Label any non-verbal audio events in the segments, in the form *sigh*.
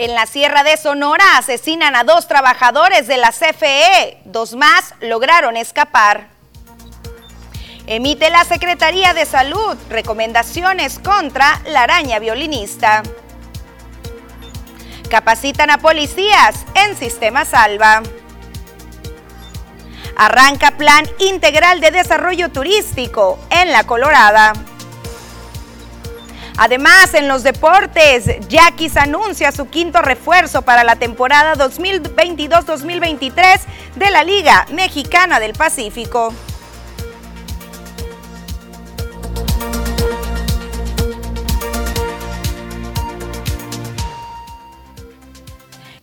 En la Sierra de Sonora asesinan a dos trabajadores de la CFE. Dos más lograron escapar. Emite la Secretaría de Salud recomendaciones contra la araña violinista. Capacitan a policías en Sistema Salva. Arranca Plan Integral de Desarrollo Turístico en La Colorada. Además, en los deportes, Yaquis anuncia su quinto refuerzo para la temporada 2022-2023 de la Liga Mexicana del Pacífico.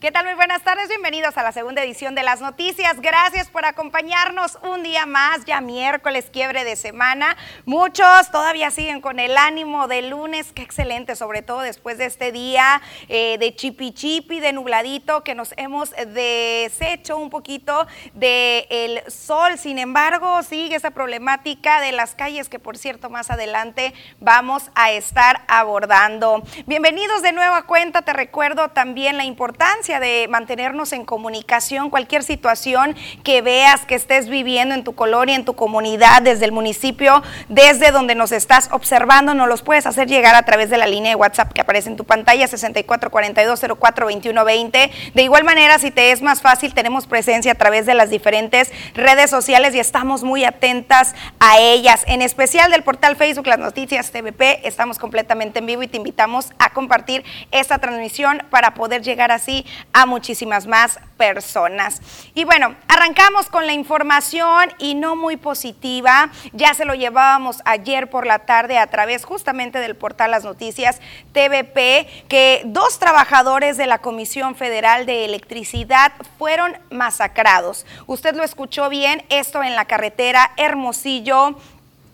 ¿Qué tal? Muy buenas tardes, bienvenidos a la segunda edición de las noticias. Gracias por acompañarnos un día más, ya miércoles, quiebre de semana. Muchos todavía siguen con el ánimo de lunes, qué excelente, sobre todo después de este día eh, de chipi chipi, de nubladito, que nos hemos deshecho un poquito del sol. Sin embargo, sigue esa problemática de las calles que, por cierto, más adelante vamos a estar abordando. Bienvenidos de nueva cuenta, te recuerdo también la importancia de mantenernos en comunicación, cualquier situación que veas que estés viviendo en tu colonia, en tu comunidad, desde el municipio, desde donde nos estás observando, nos los puedes hacer llegar a través de la línea de WhatsApp que aparece en tu pantalla 6442042120. De igual manera, si te es más fácil, tenemos presencia a través de las diferentes redes sociales y estamos muy atentas a ellas, en especial del portal Facebook Las Noticias TVP. Estamos completamente en vivo y te invitamos a compartir esta transmisión para poder llegar así a muchísimas más personas. Y bueno, arrancamos con la información y no muy positiva. Ya se lo llevábamos ayer por la tarde a través justamente del portal Las Noticias TVP, que dos trabajadores de la Comisión Federal de Electricidad fueron masacrados. Usted lo escuchó bien, esto en la carretera Hermosillo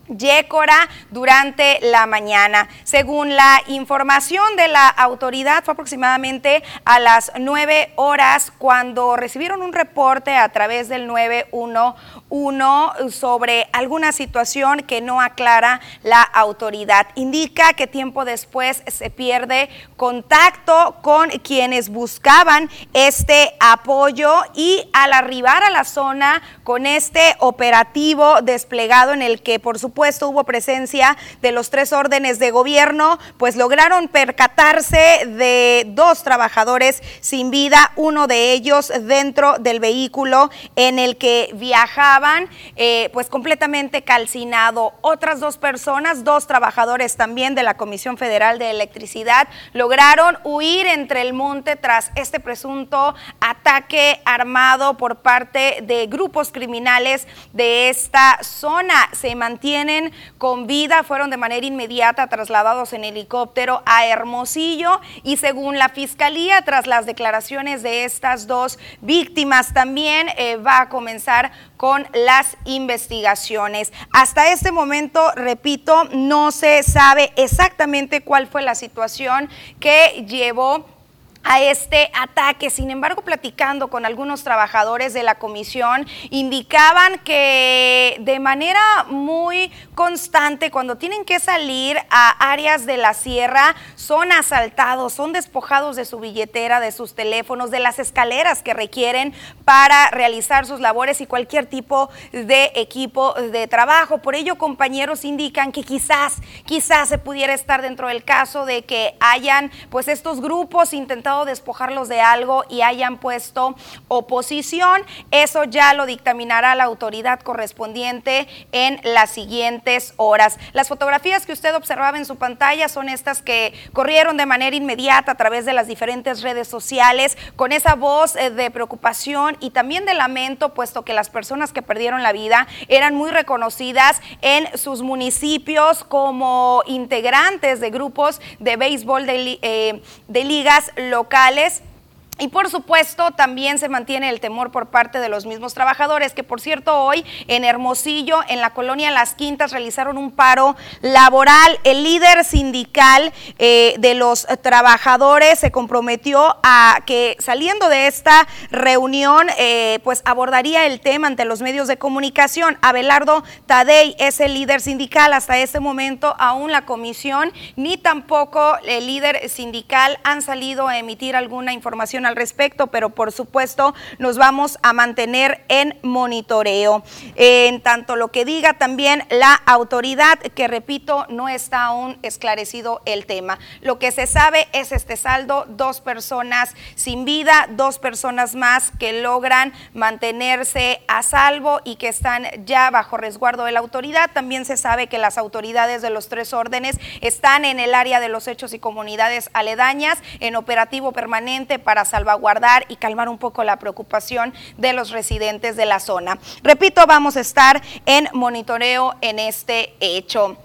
Yécora durante la mañana. Según la información de la autoridad, fue aproximadamente a las 9 horas cuando recibieron un reporte a través del 911 sobre alguna situación que no aclara la autoridad. Indica que tiempo después se pierde contacto con quienes buscaban este apoyo y al arribar a la zona con este operativo desplegado en el que por supuesto supuesto hubo presencia de los tres órdenes de gobierno, pues lograron percatarse de dos trabajadores sin vida, uno de ellos dentro del vehículo en el que viajaban, eh, pues completamente calcinado. Otras dos personas, dos trabajadores también de la Comisión Federal de Electricidad, lograron huir entre el monte tras este presunto ataque armado por parte de grupos criminales de esta zona. Se mantiene con vida, fueron de manera inmediata trasladados en helicóptero a Hermosillo y según la Fiscalía, tras las declaraciones de estas dos víctimas, también eh, va a comenzar con las investigaciones. Hasta este momento, repito, no se sabe exactamente cuál fue la situación que llevó a este ataque. Sin embargo, platicando con algunos trabajadores de la comisión, indicaban que de manera muy constante, cuando tienen que salir a áreas de la sierra, son asaltados, son despojados de su billetera, de sus teléfonos, de las escaleras que requieren para realizar sus labores y cualquier tipo de equipo de trabajo. Por ello, compañeros indican que quizás, quizás se pudiera estar dentro del caso de que hayan pues estos grupos despojarlos de algo y hayan puesto oposición. Eso ya lo dictaminará la autoridad correspondiente en las siguientes horas. Las fotografías que usted observaba en su pantalla son estas que corrieron de manera inmediata a través de las diferentes redes sociales con esa voz eh, de preocupación y también de lamento, puesto que las personas que perdieron la vida eran muy reconocidas en sus municipios como integrantes de grupos de béisbol de, eh, de ligas locales locales Y por supuesto, también se mantiene el temor por parte de los mismos trabajadores, que por cierto hoy en Hermosillo, en la colonia Las Quintas, realizaron un paro laboral. El líder sindical eh, de los trabajadores se comprometió a que saliendo de esta reunión, eh, pues abordaría el tema ante los medios de comunicación. Abelardo Tadei es el líder sindical. Hasta este momento, aún la comisión ni tampoco el líder sindical han salido a emitir alguna información al respecto, pero por supuesto nos vamos a mantener en monitoreo. En tanto lo que diga también la autoridad, que repito, no está aún esclarecido el tema. Lo que se sabe es este saldo, dos personas sin vida, dos personas más que logran mantenerse a salvo y que están ya bajo resguardo de la autoridad. También se sabe que las autoridades de los tres órdenes están en el área de los hechos y comunidades aledañas en operativo permanente para salvaguardar y calmar un poco la preocupación de los residentes de la zona. Repito, vamos a estar en monitoreo en este hecho.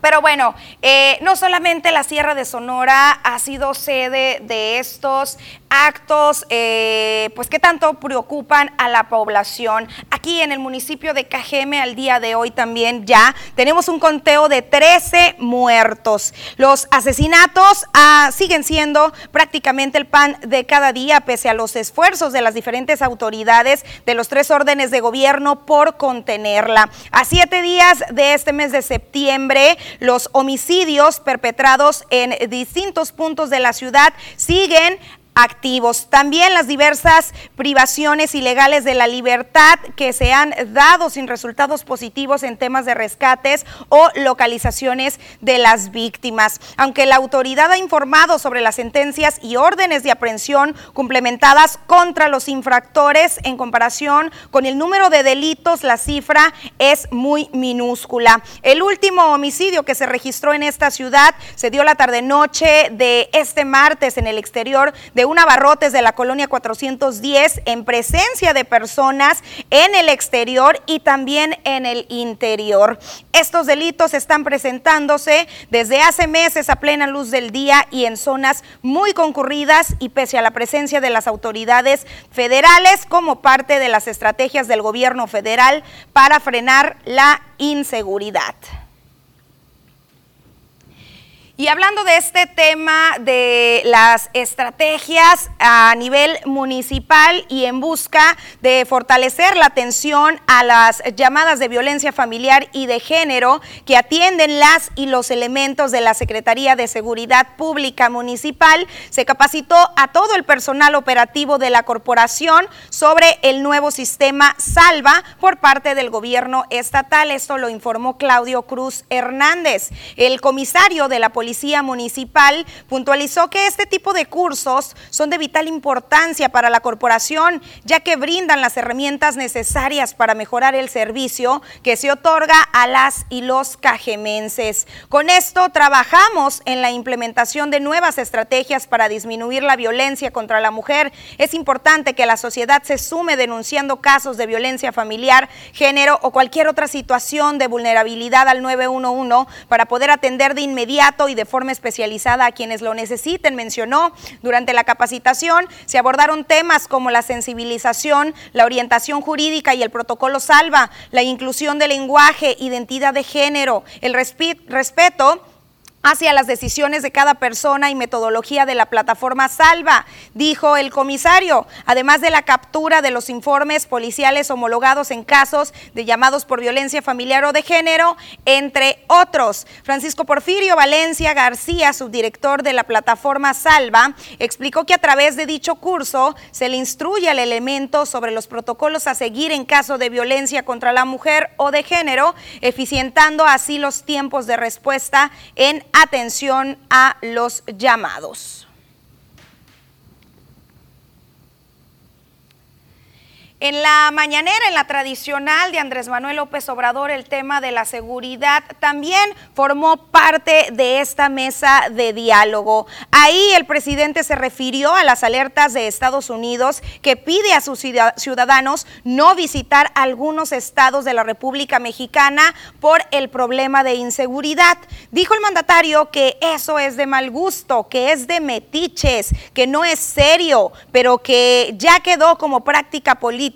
Pero bueno, eh, no solamente la Sierra de Sonora ha sido sede de estos actos, eh, pues que tanto preocupan a la población. Aquí en el municipio de Cajeme al día de hoy también ya tenemos un conteo de 13 muertos. Los asesinatos ah, siguen siendo prácticamente el pan de cada día, pese a los esfuerzos de las diferentes autoridades de los tres órdenes de gobierno por contenerla. A siete días de este mes de septiembre, los homicidios perpetrados en distintos puntos de la ciudad siguen activos. También las diversas privaciones ilegales de la libertad que se han dado sin resultados positivos en temas de rescates o localizaciones de las víctimas. Aunque la autoridad ha informado sobre las sentencias y órdenes de aprehensión complementadas contra los infractores en comparación con el número de delitos, la cifra es muy minúscula. El último homicidio que se registró en esta ciudad se dio la tarde-noche de este martes en el exterior de un abarrotes de la colonia 410 en presencia de personas en el exterior y también en el interior. Estos delitos están presentándose desde hace meses a plena luz del día y en zonas muy concurridas y pese a la presencia de las autoridades federales como parte de las estrategias del gobierno federal para frenar la inseguridad. Y hablando de este tema de las estrategias a nivel municipal y en busca de fortalecer la atención a las llamadas de violencia familiar y de género que atienden las y los elementos de la Secretaría de Seguridad Pública Municipal, se capacitó a todo el personal operativo de la corporación sobre el nuevo sistema Salva por parte del gobierno estatal. Esto lo informó Claudio Cruz Hernández, el comisario de la Policía Policía Municipal puntualizó que este tipo de cursos son de vital importancia para la corporación, ya que brindan las herramientas necesarias para mejorar el servicio que se otorga a las y los cajemenses. Con esto trabajamos en la implementación de nuevas estrategias para disminuir la violencia contra la mujer. Es importante que la sociedad se sume denunciando casos de violencia familiar, género o cualquier otra situación de vulnerabilidad al 911 para poder atender de inmediato y de forma especializada a quienes lo necesiten, mencionó. Durante la capacitación se abordaron temas como la sensibilización, la orientación jurídica y el protocolo salva, la inclusión del lenguaje, identidad de género, el respeto hacia las decisiones de cada persona y metodología de la plataforma Salva, dijo el comisario, además de la captura de los informes policiales homologados en casos de llamados por violencia familiar o de género, entre otros. Francisco Porfirio Valencia García, subdirector de la plataforma Salva, explicó que a través de dicho curso se le instruye al elemento sobre los protocolos a seguir en caso de violencia contra la mujer o de género, eficientando así los tiempos de respuesta en atención a los llamados. En la mañanera, en la tradicional de Andrés Manuel López Obrador, el tema de la seguridad también formó parte de esta mesa de diálogo. Ahí el presidente se refirió a las alertas de Estados Unidos que pide a sus ciudadanos no visitar algunos estados de la República Mexicana por el problema de inseguridad. Dijo el mandatario que eso es de mal gusto, que es de metiches, que no es serio, pero que ya quedó como práctica política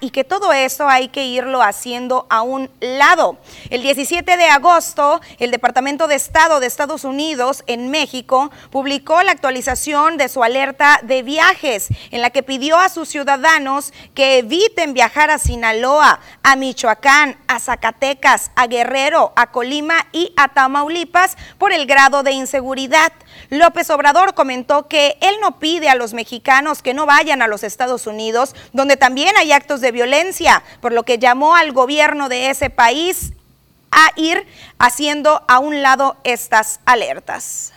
y que todo eso hay que irlo haciendo a un lado. El 17 de agosto, el Departamento de Estado de Estados Unidos en México publicó la actualización de su alerta de viajes, en la que pidió a sus ciudadanos que eviten viajar a Sinaloa, a Michoacán, a Zacatecas, a Guerrero, a Colima y a Tamaulipas por el grado de inseguridad. López Obrador comentó que él no pide a los mexicanos que no vayan a los Estados Unidos, donde también hay actos de violencia, por lo que llamó al gobierno de ese país a ir haciendo a un lado estas alertas.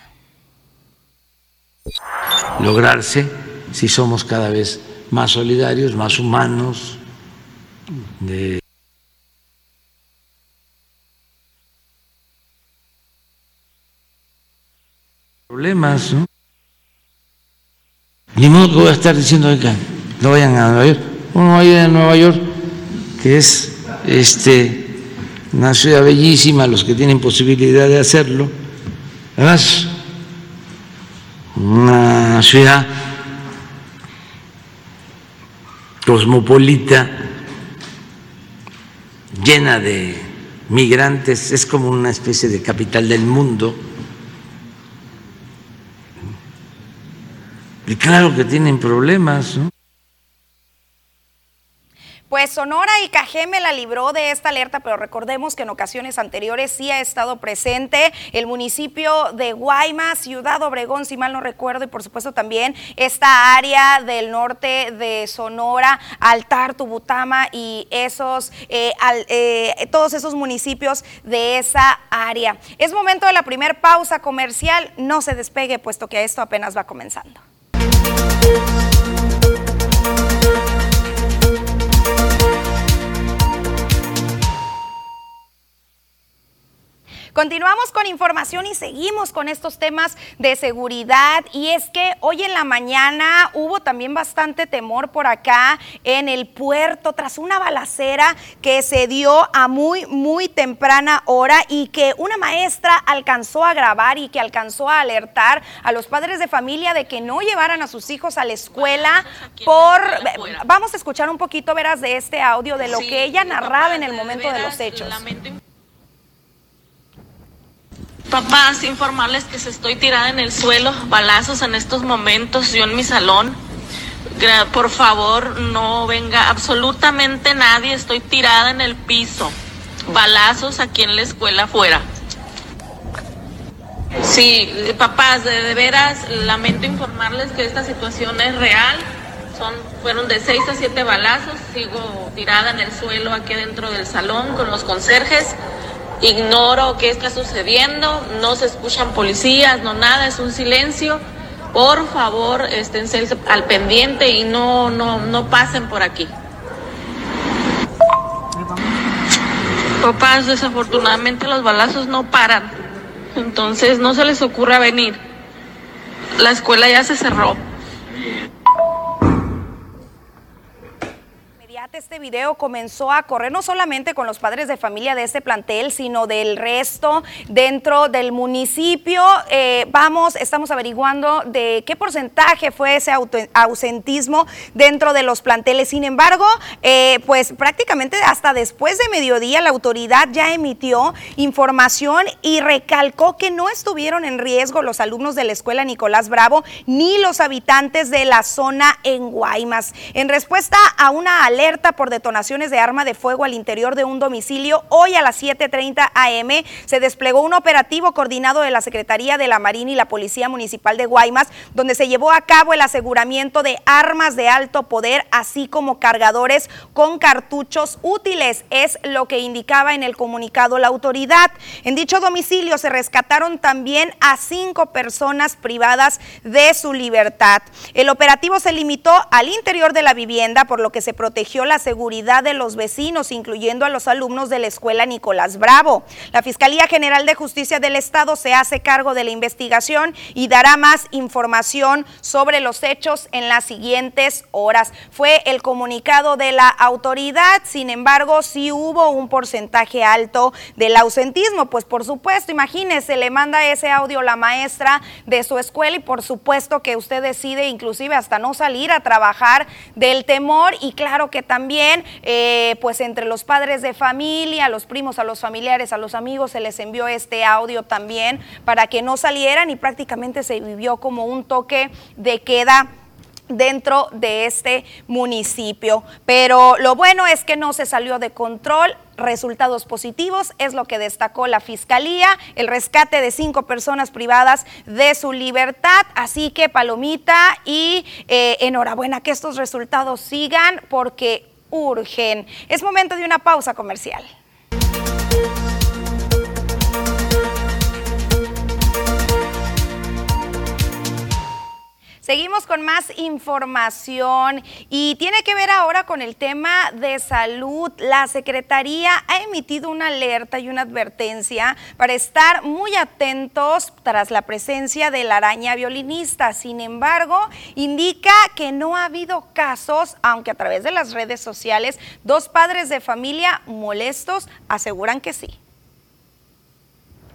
Lograrse si somos cada vez más solidarios, más humanos, problemas, ¿no? Ni modo que voy a estar diciendo acá, no vayan a Nueva York. Uno vaya a Nueva York, que es este, una ciudad bellísima, los que tienen posibilidad de hacerlo. Además, una ciudad cosmopolita, llena de migrantes, es como una especie de capital del mundo Y claro que tienen problemas, ¿no? Pues Sonora y Cajeme la libró de esta alerta, pero recordemos que en ocasiones anteriores sí ha estado presente el municipio de Guaymas, Ciudad Obregón, si mal no recuerdo, y por supuesto también esta área del norte de Sonora, Altar, Tubutama y esos, eh, eh, todos esos municipios de esa área. Es momento de la primer pausa comercial, no se despegue puesto que esto apenas va comenzando. Thank you. Continuamos con información y seguimos con estos temas de seguridad y es que hoy en la mañana hubo también bastante temor por acá en el puerto tras una balacera que se dio a muy muy temprana hora y que una maestra alcanzó a grabar y que alcanzó a alertar a los padres de familia de que no llevaran a sus hijos a la escuela por vamos a escuchar un poquito veras de este audio de lo que ella narraba en el momento de los hechos. Papás, informarles que se estoy tirada en el suelo, balazos en estos momentos, yo en mi salón. Por favor, no venga absolutamente nadie, estoy tirada en el piso. Balazos aquí en la escuela afuera. Sí, papás, de, veras lamento informarles que esta situación es real. Son, fueron de seis a siete balazos. Sigo tirada en el suelo aquí dentro del salón con los conserjes. Ignoro qué está sucediendo, no se escuchan policías, no nada, es un silencio. Por favor, estén al pendiente y no, no, no pasen por aquí. Papás, desafortunadamente los balazos no paran, entonces no se les ocurra venir. La escuela ya se cerró. Este video comenzó a correr no solamente con los padres de familia de este plantel, sino del resto dentro del municipio. Eh, vamos, estamos averiguando de qué porcentaje fue ese ausentismo dentro de los planteles. Sin embargo, eh, pues prácticamente hasta después de mediodía la autoridad ya emitió información y recalcó que no estuvieron en riesgo los alumnos de la escuela Nicolás Bravo ni los habitantes de la zona en Guaymas. En respuesta a una alerta por detonaciones de arma de fuego al interior de un domicilio. Hoy a las 7.30 am se desplegó un operativo coordinado de la Secretaría de la Marina y la Policía Municipal de Guaymas, donde se llevó a cabo el aseguramiento de armas de alto poder, así como cargadores con cartuchos útiles. Es lo que indicaba en el comunicado la autoridad. En dicho domicilio se rescataron también a cinco personas privadas de su libertad. El operativo se limitó al interior de la vivienda, por lo que se protegió la seguridad de los vecinos, incluyendo a los alumnos de la escuela Nicolás Bravo. La Fiscalía General de Justicia del Estado se hace cargo de la investigación y dará más información sobre los hechos en las siguientes horas. Fue el comunicado de la autoridad, sin embargo, sí hubo un porcentaje alto del ausentismo, pues por supuesto, imagínese, le manda ese audio la maestra de su escuela y por supuesto que usted decide inclusive hasta no salir a trabajar del temor y claro que también eh, pues entre los padres de familia, los primos, a los familiares, a los amigos se les envió este audio también para que no salieran y prácticamente se vivió como un toque de queda dentro de este municipio. Pero lo bueno es que no se salió de control. Resultados positivos es lo que destacó la fiscalía, el rescate de cinco personas privadas de su libertad. Así que palomita y eh, enhorabuena que estos resultados sigan porque urgen. Es momento de una pausa comercial. Seguimos con más información y tiene que ver ahora con el tema de salud. La Secretaría ha emitido una alerta y una advertencia para estar muy atentos tras la presencia de la araña violinista. Sin embargo, indica que no ha habido casos, aunque a través de las redes sociales, dos padres de familia molestos aseguran que sí.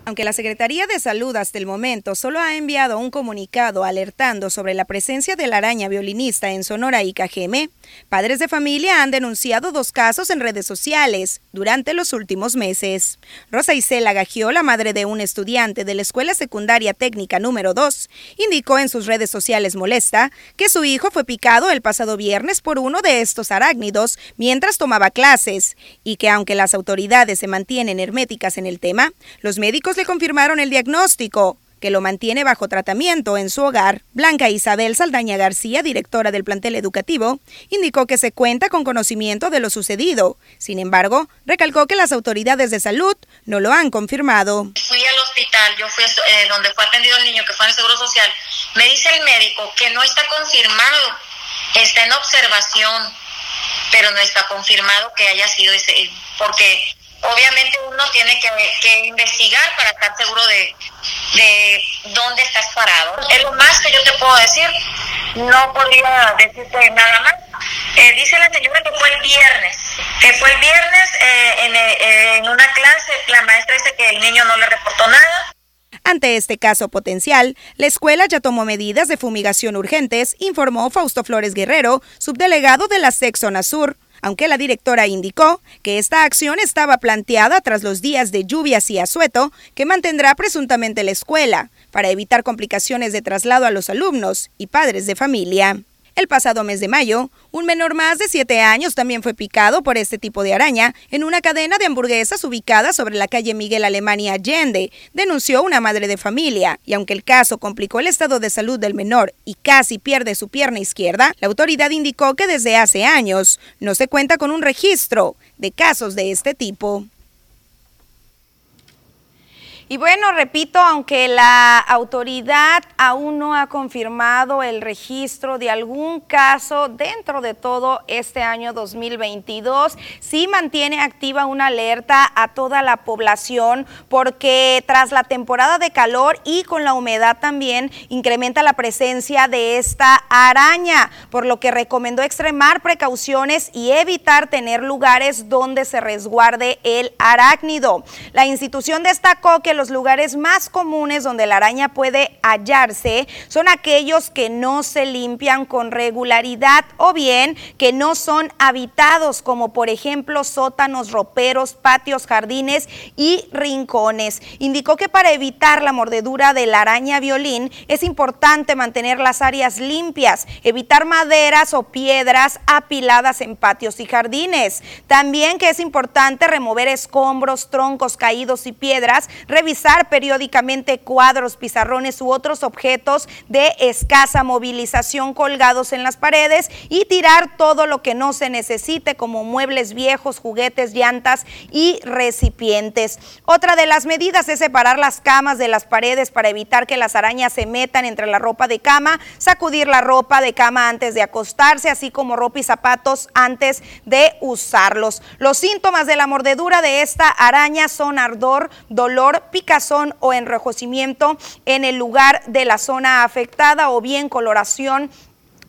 Aunque la Secretaría de Salud hasta el momento solo ha enviado un comunicado alertando sobre la presencia de la araña violinista en Sonora y Cajeme, padres de familia han denunciado dos casos en redes sociales durante los últimos meses. Rosa Isela la madre de un estudiante de la Escuela Secundaria Técnica número 2, indicó en sus redes sociales molesta que su hijo fue picado el pasado viernes por uno de estos arácnidos mientras tomaba clases y que aunque las autoridades se mantienen herméticas en el tema, los médicos le confirmaron el diagnóstico, que lo mantiene bajo tratamiento en su hogar. Blanca Isabel Saldaña García, directora del plantel educativo, indicó que se cuenta con conocimiento de lo sucedido. Sin embargo, recalcó que las autoridades de salud no lo han confirmado. Fui al hospital, yo fui eh, donde fue atendido el niño que fue en el Seguro Social. Me dice el médico que no está confirmado, está en observación, pero no está confirmado que haya sido ese, porque obviamente uno tiene que, investigar para estar seguro de, de, dónde estás parado. Es lo más que yo te puedo decir. No podría decirte nada más. Eh, dice la señora que fue el viernes, que fue el viernes eh, en, eh, en una clase, la maestra dice que el niño no le reportó nada. Ante este caso potencial, la escuela ya tomó medidas de fumigación urgentes, informó Fausto Flores Guerrero, subdelegado de la Sexona Sur aunque la directora indicó que esta acción estaba planteada tras los días de lluvias y asueto que mantendrá presuntamente la escuela para evitar complicaciones de traslado a los alumnos y padres de familia. El pasado mes de mayo, un menor más de 7 años también fue picado por este tipo de araña en una cadena de hamburguesas ubicada sobre la calle Miguel Alemania Allende, denunció una madre de familia. Y aunque el caso complicó el estado de salud del menor y casi pierde su pierna izquierda, la autoridad indicó que desde hace años no se cuenta con un registro de casos de este tipo. Y bueno, repito, aunque la autoridad aún no ha confirmado el registro de algún caso dentro de todo este año 2022, sí mantiene activa una alerta a toda la población porque tras la temporada de calor y con la humedad también incrementa la presencia de esta araña, por lo que recomendó extremar precauciones y evitar tener lugares donde se resguarde el arácnido. La institución destacó que los lugares más comunes donde la araña puede hallarse son aquellos que no se limpian con regularidad o bien que no son habitados, como por ejemplo sótanos, roperos, patios, jardines y rincones. Indicó que para evitar la mordedura de la araña violín es importante mantener las áreas limpias, evitar maderas o piedras apiladas en patios y jardines. También que es importante remover escombros, troncos caídos y piedras, revisar periódicamente cuadros, pizarrones u otros objetos de escasa movilización colgados en las paredes y tirar todo lo que no se necesite como muebles viejos, juguetes, llantas y recipientes. Otra de las medidas es separar las camas de las paredes para evitar que las arañas se metan entre la ropa de cama, sacudir la ropa de cama antes de acostarse, así como ropa y zapatos antes de usarlos. Los síntomas de la mordedura de esta araña son ardor, dolor, picazón o enrojecimiento en el lugar de la zona afectada o bien coloración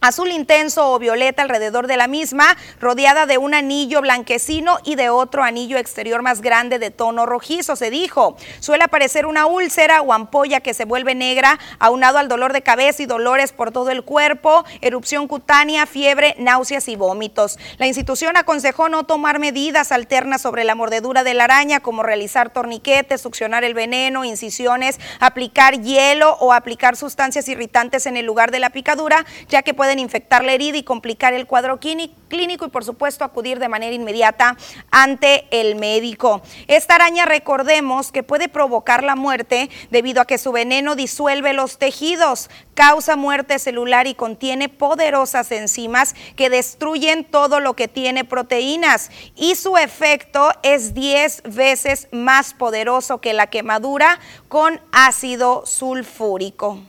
azul intenso o violeta alrededor de la misma, rodeada de un anillo blanquecino y de otro anillo exterior más grande de tono rojizo, se dijo. Suele aparecer una úlcera o ampolla que se vuelve negra, aunado al dolor de cabeza y dolores por todo el cuerpo, erupción cutánea, fiebre, náuseas y vómitos. La institución aconsejó no tomar medidas alternas sobre la mordedura de la araña, como realizar torniquetes, succionar el veneno, incisiones, aplicar hielo o aplicar sustancias irritantes en el lugar de la picadura, ya que puede infectar la herida y complicar el cuadro clínico y por supuesto acudir de manera inmediata ante el médico. Esta araña recordemos que puede provocar la muerte debido a que su veneno disuelve los tejidos, causa muerte celular y contiene poderosas enzimas que destruyen todo lo que tiene proteínas y su efecto es 10 veces más poderoso que la quemadura con ácido sulfúrico.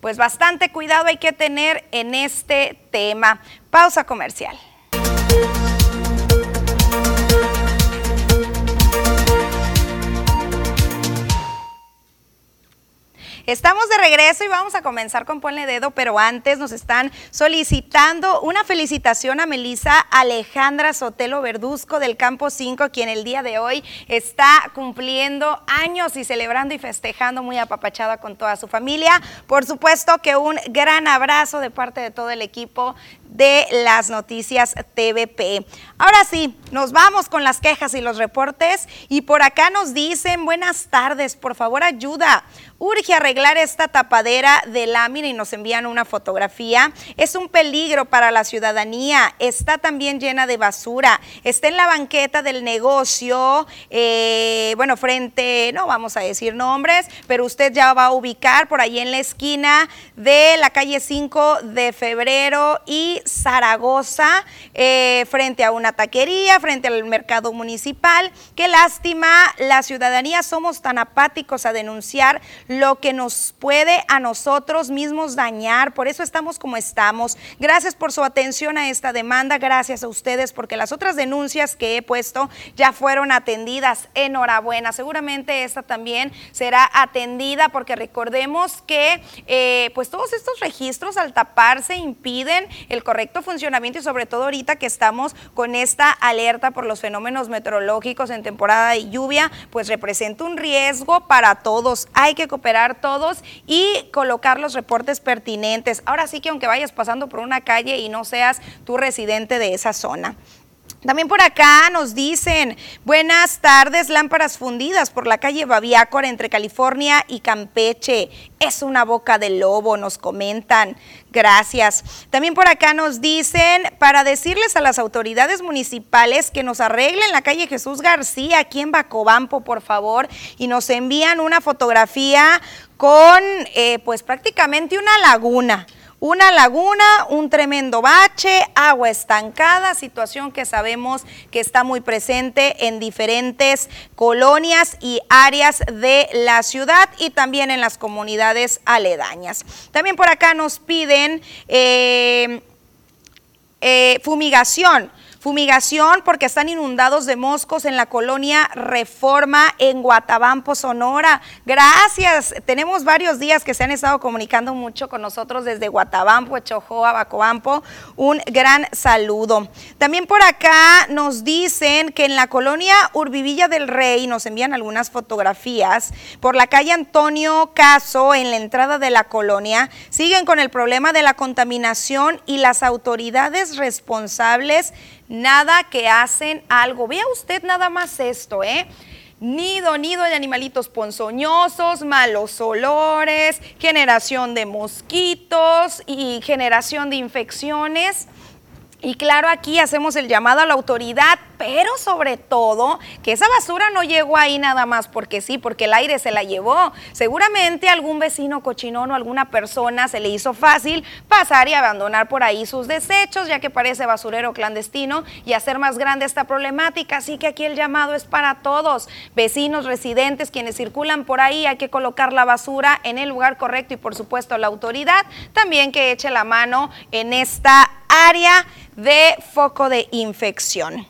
Pues bastante cuidado hay que tener en este tema. Pausa comercial. Estamos de regreso y vamos a comenzar con Ponle Dedo, pero antes nos están solicitando una felicitación a Melisa Alejandra Sotelo Verduzco del Campo 5, quien el día de hoy está cumpliendo años y celebrando y festejando muy apapachada con toda su familia. Por supuesto que un gran abrazo de parte de todo el equipo de las noticias TVP. Ahora sí, nos vamos con las quejas y los reportes y por acá nos dicen buenas tardes, por favor ayuda. Urge arreglar esta tapadera de lámina y nos envían una fotografía. Es un peligro para la ciudadanía. Está también llena de basura. Está en la banqueta del negocio, eh, bueno, frente, no vamos a decir nombres, pero usted ya va a ubicar por ahí en la esquina de la calle 5 de febrero y Zaragoza, eh, frente a una taquería, frente al mercado municipal. Qué lástima, la ciudadanía somos tan apáticos a denunciar lo que nos puede a nosotros mismos dañar. Por eso estamos como estamos. Gracias por su atención a esta demanda. Gracias a ustedes porque las otras denuncias que he puesto ya fueron atendidas. Enhorabuena. Seguramente esta también será atendida porque recordemos que eh, pues todos estos registros al taparse impiden el correcto funcionamiento y sobre todo ahorita que estamos con esta alerta por los fenómenos meteorológicos en temporada de lluvia, pues representa un riesgo para todos. Hay que cooperar todos y colocar los reportes pertinentes. Ahora sí que aunque vayas pasando por una calle y no seas tú residente de esa zona. También por acá nos dicen, buenas tardes, lámparas fundidas por la calle Baviácor entre California y Campeche. Es una boca de lobo, nos comentan. Gracias. También por acá nos dicen, para decirles a las autoridades municipales que nos arreglen la calle Jesús García, aquí en Bacobampo, por favor, y nos envían una fotografía con, eh, pues prácticamente una laguna una laguna, un tremendo bache, agua estancada, situación que sabemos que está muy presente en diferentes colonias y áreas de la ciudad y también en las comunidades aledañas. También por acá nos piden eh, eh, fumigación Fumigación porque están inundados de moscos en la colonia Reforma en Guatabampo, Sonora. Gracias. Tenemos varios días que se han estado comunicando mucho con nosotros desde Guatabampo, Echojoa, Bacobampo. Un gran saludo. También por acá nos dicen que en la colonia Urbivilla del Rey nos envían algunas fotografías. Por la calle Antonio Caso, en la entrada de la colonia, siguen con el problema de la contaminación y las autoridades responsables nada que hacen algo. Vea usted nada más esto, ¿eh? Nido, nido de animalitos ponzoñosos, malos olores, generación de mosquitos y generación de infecciones. Y claro, aquí hacemos el llamado a la autoridad, pero sobre todo que esa basura no llegó ahí nada más porque sí, porque el aire se la llevó. Seguramente algún vecino cochinón o alguna persona se le hizo fácil pasar y abandonar por ahí sus desechos, ya que parece basurero clandestino y hacer más grande esta problemática. Así que aquí el llamado es para todos, vecinos, residentes, quienes circulan por ahí, hay que colocar la basura en el lugar correcto y por supuesto la autoridad también que eche la mano en esta área de foco de infección.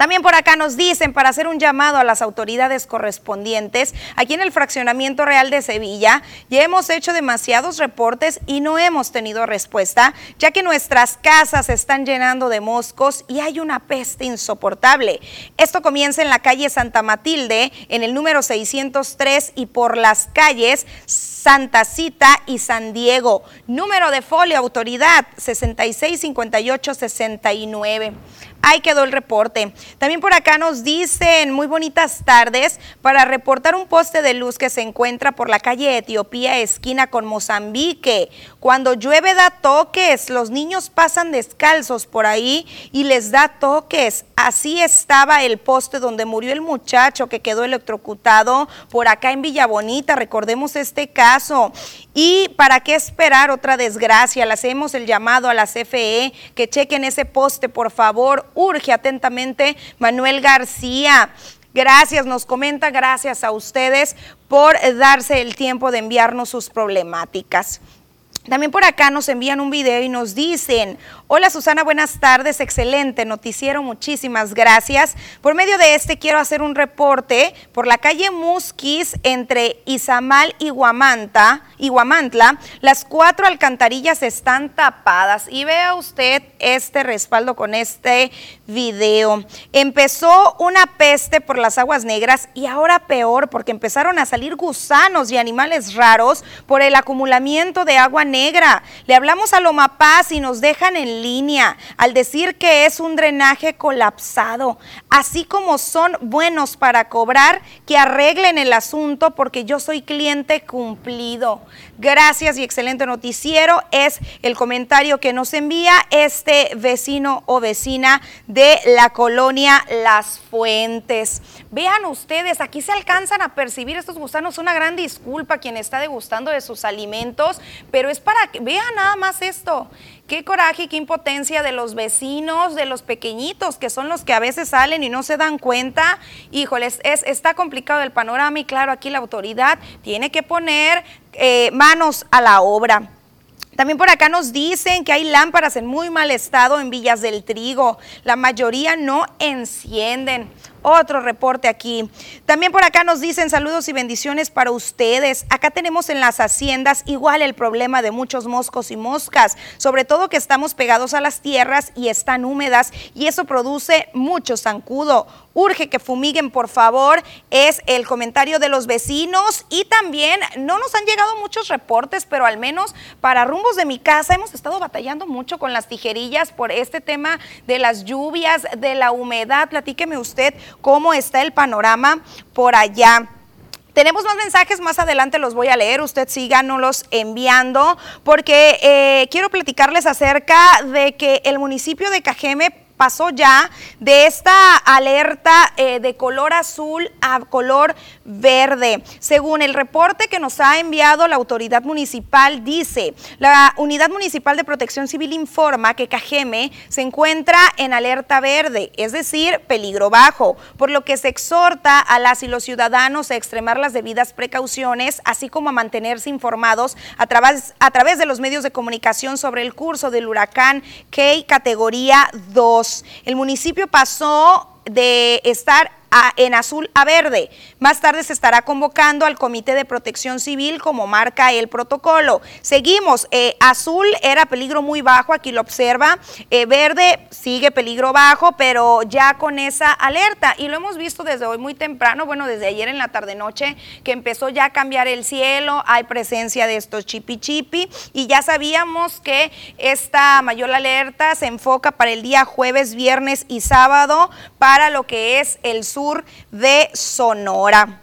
También por acá nos dicen para hacer un llamado a las autoridades correspondientes. Aquí en el Fraccionamiento Real de Sevilla ya hemos hecho demasiados reportes y no hemos tenido respuesta, ya que nuestras casas están llenando de moscos y hay una peste insoportable. Esto comienza en la calle Santa Matilde, en el número 603 y por las calles Santa Cita y San Diego. Número de folio autoridad 665869. Ahí quedó el reporte. También por acá nos dicen muy bonitas tardes para reportar un poste de luz que se encuentra por la calle Etiopía, esquina con Mozambique. Cuando llueve da toques, los niños pasan descalzos por ahí y les da toques. Así estaba el poste donde murió el muchacho que quedó electrocutado por acá en Villa Bonita. Recordemos este caso. Y para qué esperar otra desgracia, le hacemos el llamado a la CFE que chequen ese poste, por favor urge atentamente Manuel García. Gracias, nos comenta, gracias a ustedes por darse el tiempo de enviarnos sus problemáticas. También por acá nos envían un video y nos dicen, hola Susana, buenas tardes, excelente noticiero, muchísimas gracias. Por medio de este quiero hacer un reporte por la calle Musquis entre Izamal y Guamanta, Guamantla. Las cuatro alcantarillas están tapadas y vea usted este respaldo con este video. Empezó una peste por las aguas negras y ahora peor porque empezaron a salir gusanos y animales raros por el acumulamiento de agua negra. Le hablamos a Loma Paz y nos dejan en línea al decir que es un drenaje colapsado. Así como son buenos para cobrar, que arreglen el asunto porque yo soy cliente cumplido. Gracias y excelente noticiero es el comentario que nos envía este vecino o vecina de la colonia Las Fuentes. Vean ustedes, aquí se alcanzan a percibir estos gusanos. Una gran disculpa a quien está degustando de sus alimentos, pero es para que vean nada más esto. Qué coraje y qué impotencia de los vecinos, de los pequeñitos, que son los que a veces salen y no se dan cuenta. Híjoles, es, está complicado el panorama y claro, aquí la autoridad tiene que poner eh, manos a la obra. También por acá nos dicen que hay lámparas en muy mal estado en Villas del Trigo. La mayoría no encienden. Otro reporte aquí. También por acá nos dicen saludos y bendiciones para ustedes. Acá tenemos en las haciendas igual el problema de muchos moscos y moscas, sobre todo que estamos pegados a las tierras y están húmedas y eso produce mucho zancudo. Urge que fumiguen, por favor, es el comentario de los vecinos y también no nos han llegado muchos reportes, pero al menos para rumbos de mi casa hemos estado batallando mucho con las tijerillas por este tema de las lluvias, de la humedad. Platíqueme usted cómo está el panorama por allá. Tenemos más mensajes, más adelante los voy a leer, usted síganos enviando, porque eh, quiero platicarles acerca de que el municipio de Cajeme pasó ya de esta alerta eh, de color azul a color verde. Según el reporte que nos ha enviado la autoridad municipal, dice, la Unidad Municipal de Protección Civil informa que Cajeme se encuentra en alerta verde, es decir, peligro bajo, por lo que se exhorta a las y los ciudadanos a extremar las debidas precauciones, así como a mantenerse informados a través, a través de los medios de comunicación sobre el curso del huracán Key categoría 2. El municipio pasó de estar en azul a verde. Más tarde se estará convocando al Comité de Protección Civil como marca el protocolo. Seguimos, eh, azul era peligro muy bajo, aquí lo observa, eh, verde sigue peligro bajo, pero ya con esa alerta. Y lo hemos visto desde hoy muy temprano, bueno, desde ayer en la tarde-noche, que empezó ya a cambiar el cielo, hay presencia de estos chipi chipi y ya sabíamos que esta mayor alerta se enfoca para el día jueves, viernes y sábado para lo que es el sur de Sonora.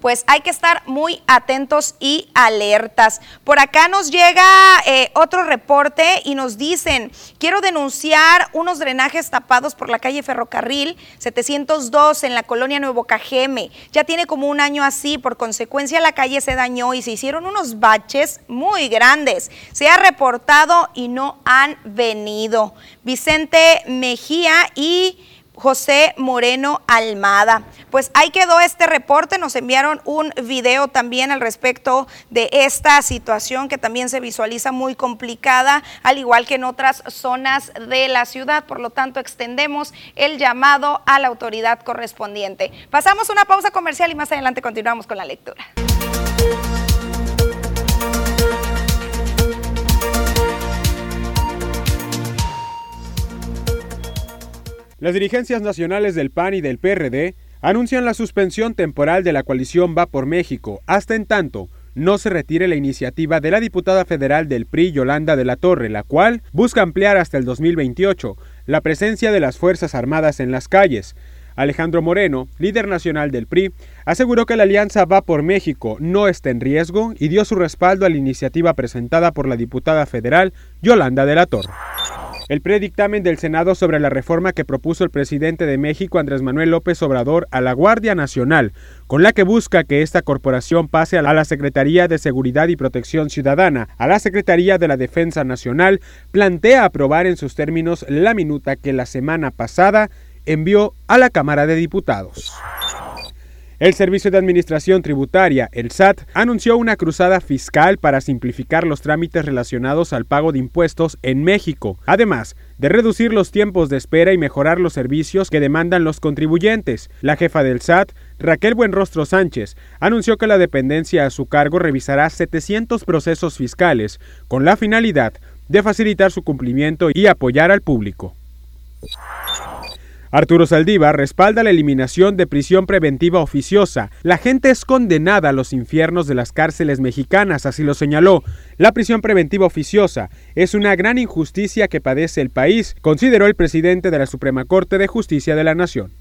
pues hay que estar muy atentos y alertas. Por acá nos llega eh, otro reporte y nos dicen, quiero denunciar unos drenajes tapados por la calle Ferrocarril 702 en la colonia Nuevo Cajeme. Ya tiene como un año así, por consecuencia la calle se dañó y se hicieron unos baches muy grandes. Se ha reportado y no han venido. Vicente Mejía y José Moreno Almada. Pues ahí quedó este reporte, nos enviaron un video también al respecto de esta situación que también se visualiza muy complicada, al igual que en otras zonas de la ciudad, por lo tanto extendemos el llamado a la autoridad correspondiente. Pasamos una pausa comercial y más adelante continuamos con la lectura. Las dirigencias nacionales del PAN y del PRD anuncian la suspensión temporal de la coalición Va por México, hasta en tanto no se retire la iniciativa de la diputada federal del PRI Yolanda de la Torre, la cual busca ampliar hasta el 2028 la presencia de las Fuerzas Armadas en las calles. Alejandro Moreno, líder nacional del PRI, aseguró que la alianza Va por México no está en riesgo y dio su respaldo a la iniciativa presentada por la diputada federal Yolanda de la Torre. El predictamen del Senado sobre la reforma que propuso el presidente de México, Andrés Manuel López Obrador, a la Guardia Nacional, con la que busca que esta corporación pase a la Secretaría de Seguridad y Protección Ciudadana, a la Secretaría de la Defensa Nacional, plantea aprobar en sus términos la minuta que la semana pasada envió a la Cámara de Diputados. El Servicio de Administración Tributaria, el SAT, anunció una cruzada fiscal para simplificar los trámites relacionados al pago de impuestos en México, además de reducir los tiempos de espera y mejorar los servicios que demandan los contribuyentes. La jefa del SAT, Raquel Buenrostro Sánchez, anunció que la dependencia a su cargo revisará 700 procesos fiscales con la finalidad de facilitar su cumplimiento y apoyar al público. Arturo Saldívar respalda la eliminación de prisión preventiva oficiosa. La gente es condenada a los infiernos de las cárceles mexicanas, así lo señaló. La prisión preventiva oficiosa es una gran injusticia que padece el país, consideró el presidente de la Suprema Corte de Justicia de la Nación.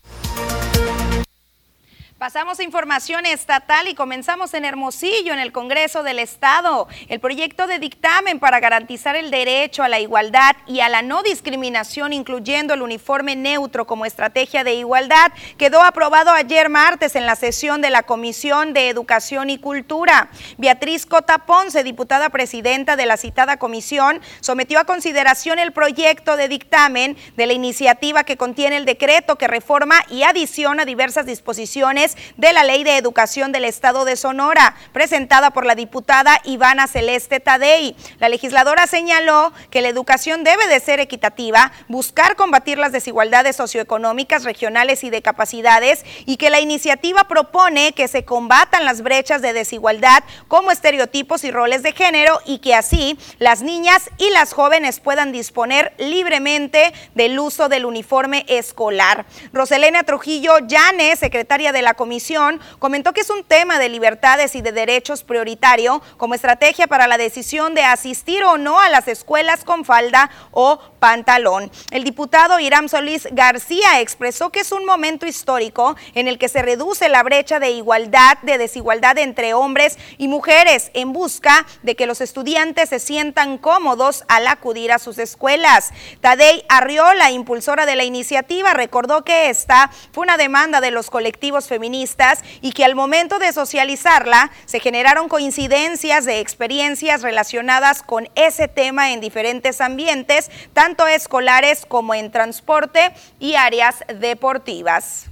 Pasamos a información estatal y comenzamos en Hermosillo, en el Congreso del Estado. El proyecto de dictamen para garantizar el derecho a la igualdad y a la no discriminación, incluyendo el uniforme neutro como estrategia de igualdad, quedó aprobado ayer martes en la sesión de la Comisión de Educación y Cultura. Beatriz Cota Ponce, diputada presidenta de la citada comisión, sometió a consideración el proyecto de dictamen de la iniciativa que contiene el decreto que reforma y adiciona diversas disposiciones de la Ley de Educación del Estado de Sonora, presentada por la diputada Ivana Celeste Tadei. La legisladora señaló que la educación debe de ser equitativa, buscar combatir las desigualdades socioeconómicas, regionales y de capacidades, y que la iniciativa propone que se combatan las brechas de desigualdad como estereotipos y roles de género y que así las niñas y las jóvenes puedan disponer libremente del uso del uniforme escolar. Roselena Trujillo Llanes, secretaria de la comisión comentó que es un tema de libertades y de derechos prioritario como estrategia para la decisión de asistir o no a las escuelas con falda o pantalón. El diputado Iram Solís García expresó que es un momento histórico en el que se reduce la brecha de igualdad, de desigualdad entre hombres y mujeres en busca de que los estudiantes se sientan cómodos al acudir a sus escuelas. Tadei Arriola, impulsora de la iniciativa, recordó que esta fue una demanda de los colectivos feministas y que al momento de socializarla se generaron coincidencias de experiencias relacionadas con ese tema en diferentes ambientes, tanto escolares como en transporte y áreas deportivas.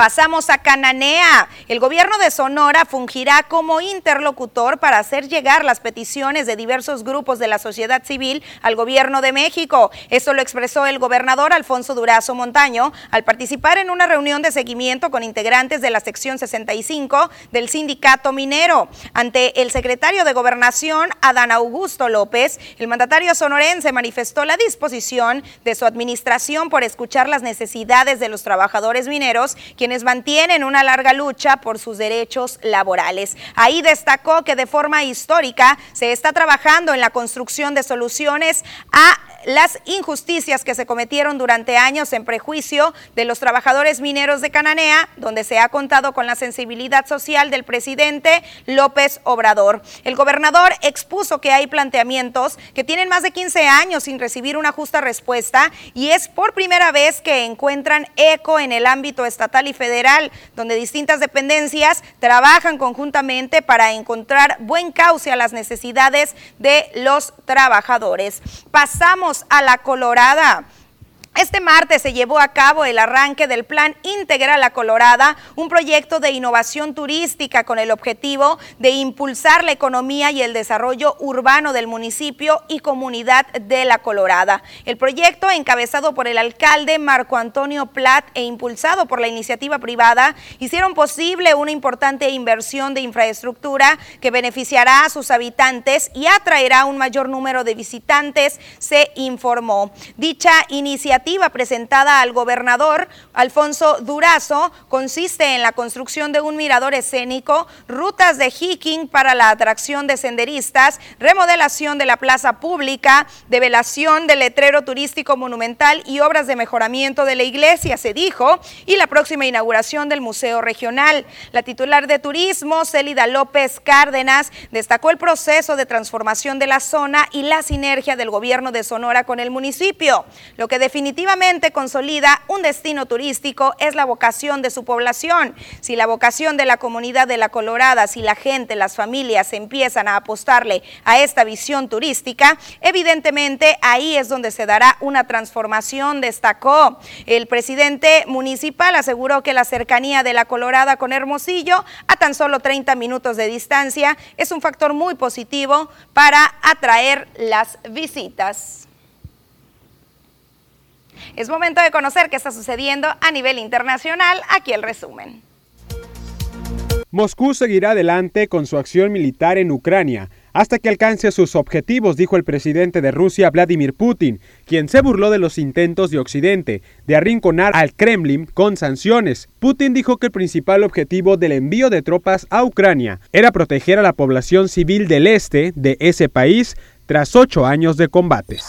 Pasamos a Cananea. El gobierno de Sonora fungirá como interlocutor para hacer llegar las peticiones de diversos grupos de la sociedad civil al gobierno de México. Esto lo expresó el gobernador Alfonso Durazo Montaño al participar en una reunión de seguimiento con integrantes de la sección 65 del sindicato minero. Ante el secretario de Gobernación, Adán Augusto López, el mandatario sonorense manifestó la disposición de su administración por escuchar las necesidades de los trabajadores mineros, quienes mantienen una larga lucha por sus derechos laborales. Ahí destacó que de forma histórica se está trabajando en la construcción de soluciones a las injusticias que se cometieron durante años en prejuicio de los trabajadores mineros de Cananea, donde se ha contado con la sensibilidad social del presidente López Obrador. El gobernador expuso que hay planteamientos que tienen más de 15 años sin recibir una justa respuesta y es por primera vez que encuentran eco en el ámbito estatal y federal, donde distintas dependencias trabajan conjuntamente para encontrar buen cauce a las necesidades de los trabajadores. Pasamos a la Colorada. Este martes se llevó a cabo el arranque del Plan Integral La Colorada, un proyecto de innovación turística con el objetivo de impulsar la economía y el desarrollo urbano del municipio y comunidad de La Colorada. El proyecto, encabezado por el alcalde Marco Antonio Plat e impulsado por la iniciativa privada, hicieron posible una importante inversión de infraestructura que beneficiará a sus habitantes y atraerá un mayor número de visitantes, se informó. Dicha iniciativa presentada al gobernador Alfonso Durazo consiste en la construcción de un mirador escénico, rutas de hiking para la atracción de senderistas, remodelación de la plaza pública, develación del letrero turístico monumental y obras de mejoramiento de la iglesia, se dijo, y la próxima inauguración del Museo Regional. La titular de Turismo, Célida López Cárdenas, destacó el proceso de transformación de la zona y la sinergia del gobierno de Sonora con el municipio, lo que definitivamente definitivamente consolida un destino turístico es la vocación de su población. Si la vocación de la comunidad de La Colorada, si la gente, las familias empiezan a apostarle a esta visión turística, evidentemente ahí es donde se dará una transformación, destacó. El presidente municipal aseguró que la cercanía de La Colorada con Hermosillo, a tan solo 30 minutos de distancia, es un factor muy positivo para atraer las visitas. Es momento de conocer qué está sucediendo a nivel internacional. Aquí el resumen. Moscú seguirá adelante con su acción militar en Ucrania hasta que alcance sus objetivos, dijo el presidente de Rusia, Vladimir Putin, quien se burló de los intentos de Occidente de arrinconar al Kremlin con sanciones. Putin dijo que el principal objetivo del envío de tropas a Ucrania era proteger a la población civil del este de ese país tras ocho años de combates.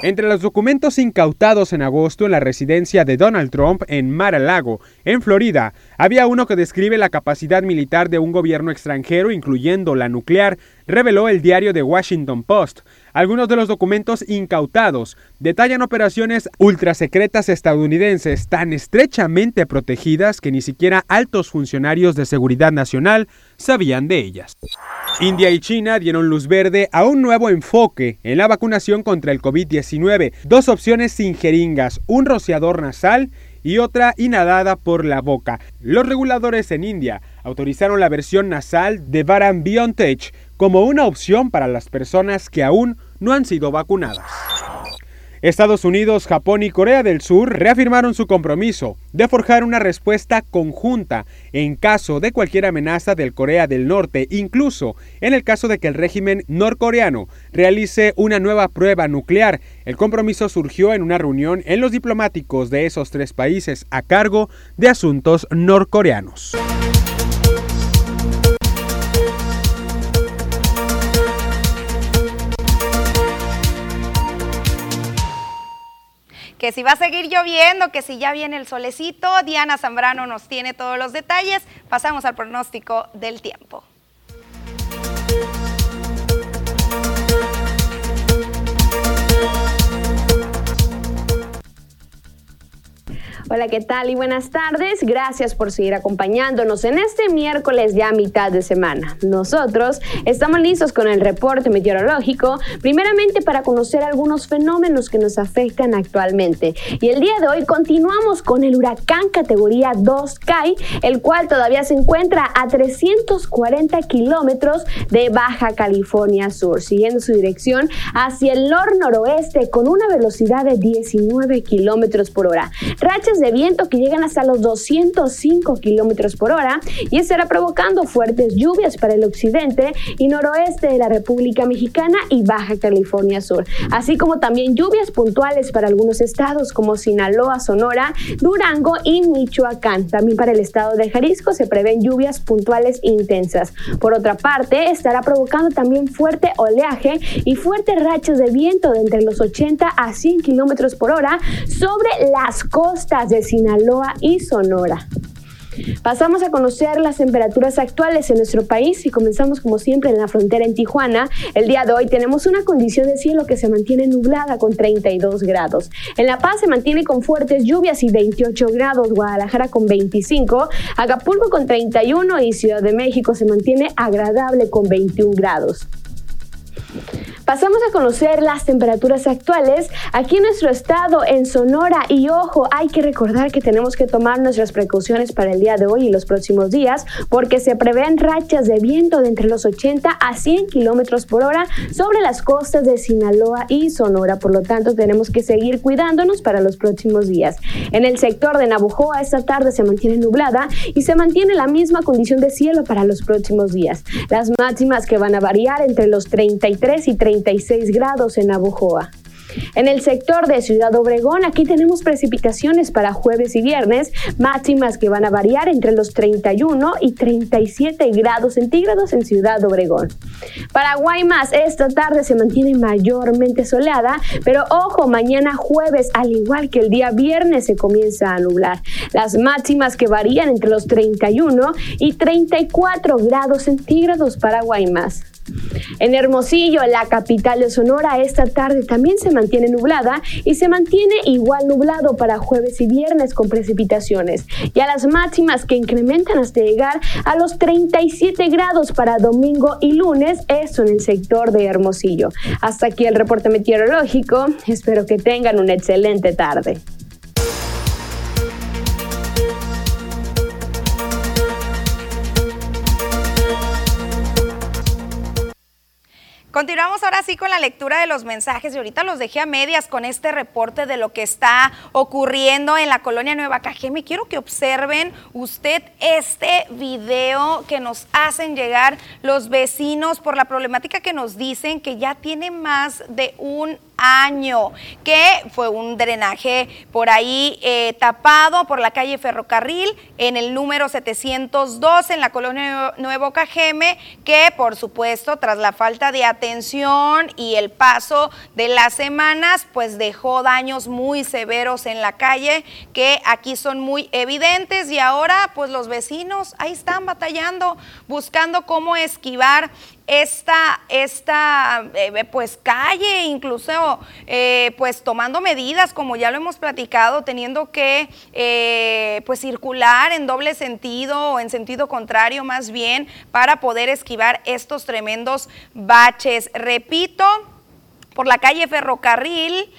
Entre los documentos incautados en agosto en la residencia de Donald Trump en Mar-a-Lago, en Florida, había uno que describe la capacidad militar de un gobierno extranjero, incluyendo la nuclear, reveló el diario The Washington Post. Algunos de los documentos incautados detallan operaciones ultrasecretas estadounidenses tan estrechamente protegidas que ni siquiera altos funcionarios de seguridad nacional sabían de ellas. India y China dieron luz verde a un nuevo enfoque en la vacunación contra el COVID-19. Dos opciones sin jeringas, un rociador nasal y otra inhalada por la boca. Los reguladores en India autorizaron la versión nasal de Varan BioNTech como una opción para las personas que aún no han sido vacunadas. Estados Unidos, Japón y Corea del Sur reafirmaron su compromiso de forjar una respuesta conjunta en caso de cualquier amenaza del Corea del Norte, incluso en el caso de que el régimen norcoreano realice una nueva prueba nuclear. El compromiso surgió en una reunión en los diplomáticos de esos tres países a cargo de asuntos norcoreanos. Que si va a seguir lloviendo, que si ya viene el solecito. Diana Zambrano nos tiene todos los detalles. Pasamos al pronóstico del tiempo. Hola, ¿qué tal y buenas tardes? Gracias por seguir acompañándonos en este miércoles ya mitad de semana. Nosotros estamos listos con el reporte meteorológico, primeramente para conocer algunos fenómenos que nos afectan actualmente. Y el día de hoy continuamos con el huracán categoría 2 Kai, el cual todavía se encuentra a 340 kilómetros de Baja California Sur, siguiendo su dirección hacia el nor-noroeste con una velocidad de 19 kilómetros por hora. Rachas de viento que llegan hasta los 205 kilómetros por hora y estará provocando fuertes lluvias para el occidente y noroeste de la República Mexicana y Baja California Sur, así como también lluvias puntuales para algunos estados como Sinaloa, Sonora, Durango y Michoacán. También para el estado de Jalisco se prevén lluvias puntuales intensas. Por otra parte, estará provocando también fuerte oleaje y fuertes rachas de viento de entre los 80 a 100 kilómetros por hora sobre las costas de Sinaloa y Sonora. Pasamos a conocer las temperaturas actuales en nuestro país y comenzamos como siempre en la frontera en Tijuana. El día de hoy tenemos una condición de cielo que se mantiene nublada con 32 grados. En La Paz se mantiene con fuertes lluvias y 28 grados, Guadalajara con 25, Acapulco con 31 y Ciudad de México se mantiene agradable con 21 grados. Pasamos a conocer las temperaturas actuales aquí en nuestro estado, en Sonora. Y ojo, hay que recordar que tenemos que tomar nuestras precauciones para el día de hoy y los próximos días, porque se prevén rachas de viento de entre los 80 a 100 kilómetros por hora sobre las costas de Sinaloa y Sonora. Por lo tanto, tenemos que seguir cuidándonos para los próximos días. En el sector de Nabujoa, esta tarde se mantiene nublada y se mantiene la misma condición de cielo para los próximos días. Las máximas que van a variar entre los 33 y 30 grados en Abujoa. En el sector de Ciudad Obregón, aquí tenemos precipitaciones para jueves y viernes, máximas que van a variar entre los 31 y 37 grados centígrados en Ciudad Obregón. Para Guaymas, esta tarde se mantiene mayormente soleada, pero ojo, mañana jueves, al igual que el día viernes, se comienza a nublar. Las máximas que varían entre los 31 y 34 grados centígrados para Guaymas. En Hermosillo, la capital de Sonora, esta tarde también se mantiene nublada y se mantiene igual nublado para jueves y viernes con precipitaciones. Y a las máximas que incrementan hasta llegar a los 37 grados para domingo y lunes, eso en el sector de Hermosillo. Hasta aquí el reporte meteorológico. Espero que tengan una excelente tarde. Continuamos ahora sí con la lectura de los mensajes y ahorita los dejé a medias con este reporte de lo que está ocurriendo en la colonia Nueva Cajeme. Quiero que observen usted este video que nos hacen llegar los vecinos por la problemática que nos dicen que ya tiene más de un año, que fue un drenaje por ahí eh, tapado por la calle Ferrocarril en el número 702 en la colonia Nuevo Cajeme, que por supuesto tras la falta de atención y el paso de las semanas, pues dejó daños muy severos en la calle que aquí son muy evidentes. Y ahora pues los vecinos ahí están batallando, buscando cómo esquivar esta, esta eh, pues calle, incluso eh, pues tomando medidas, como ya lo hemos platicado, teniendo que eh, pues circular en doble sentido o en sentido contrario más bien para poder esquivar estos tremendos baches. Repito, por la calle Ferrocarril,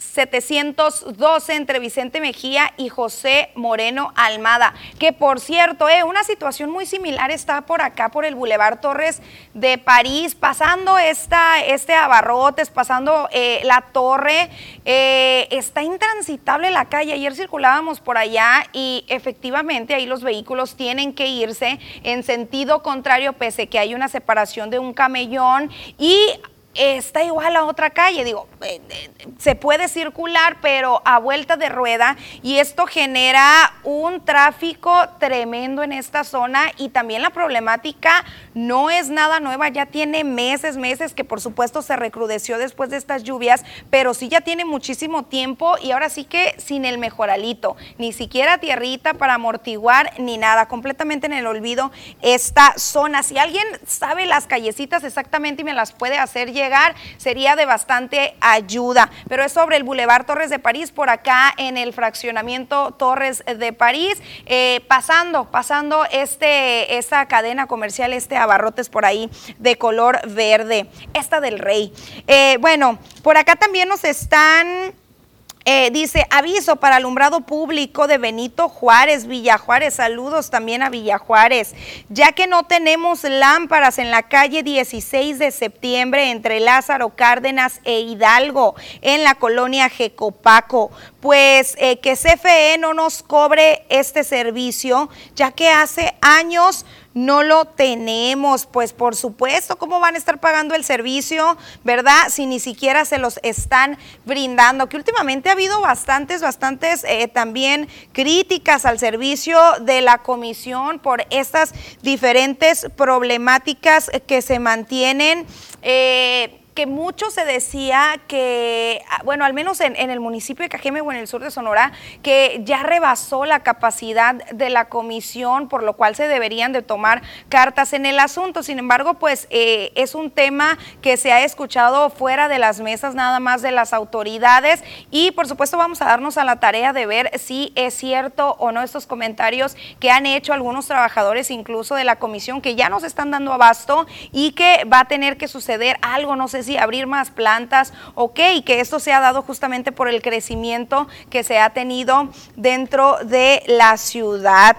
712 entre Vicente Mejía y José Moreno Almada. Que por cierto, eh, una situación muy similar está por acá, por el Boulevard Torres de París, pasando esta, este abarrotes, pasando eh, la torre. Eh, está intransitable la calle. Ayer circulábamos por allá y efectivamente ahí los vehículos tienen que irse en sentido contrario, pese que hay una separación de un camellón y está igual a otra calle. Digo, eh, eh, se puede circular, pero a vuelta de rueda y esto genera un tráfico tremendo en esta zona y también la problemática no es nada nueva, ya tiene meses, meses que por supuesto se recrudeció después de estas lluvias, pero sí ya tiene muchísimo tiempo y ahora sí que sin el mejoralito, ni siquiera tierrita para amortiguar ni nada, completamente en el olvido esta zona. Si alguien sabe las callecitas exactamente y me las puede hacer llegar, sería de bastante ayuda. Pero es sobre el Boulevard Torres de París, por acá en el fraccionamiento Torres de París, eh, pasando, pasando este, esta cadena comercial, este abarrotes por ahí de color verde. Esta del rey. Eh, bueno, por acá también nos están eh, dice, aviso para alumbrado público de Benito Juárez, Villa Juárez, saludos también a Villa Juárez, ya que no tenemos lámparas en la calle 16 de septiembre entre Lázaro Cárdenas e Hidalgo, en la colonia Jecopaco. pues eh, que CFE no nos cobre este servicio, ya que hace años no lo tenemos, pues por supuesto, ¿cómo van a estar pagando el servicio, verdad? Si ni siquiera se los están brindando, que últimamente ha habido bastantes, bastantes eh, también críticas al servicio de la comisión por estas diferentes problemáticas que se mantienen. Eh, que mucho se decía que, ah, bueno, al menos en, el municipio de Cajeme o en el sur de Sonora, que ya rebasó la capacidad de la comisión, por lo cual se deberían de tomar cartas en el asunto. Sin embargo, pues eh, es un tema que se ha escuchado fuera de las mesas nada más de las autoridades y por supuesto vamos a darnos a la tarea de ver si es cierto o no estos comentarios que han hecho algunos trabajadores incluso de la comisión que ya nos están dando abasto y que va a tener que suceder algo, no sé si abrir más plantas, ok, que esto se ha dado justamente por el crecimiento que se ha tenido dentro de la ciudad.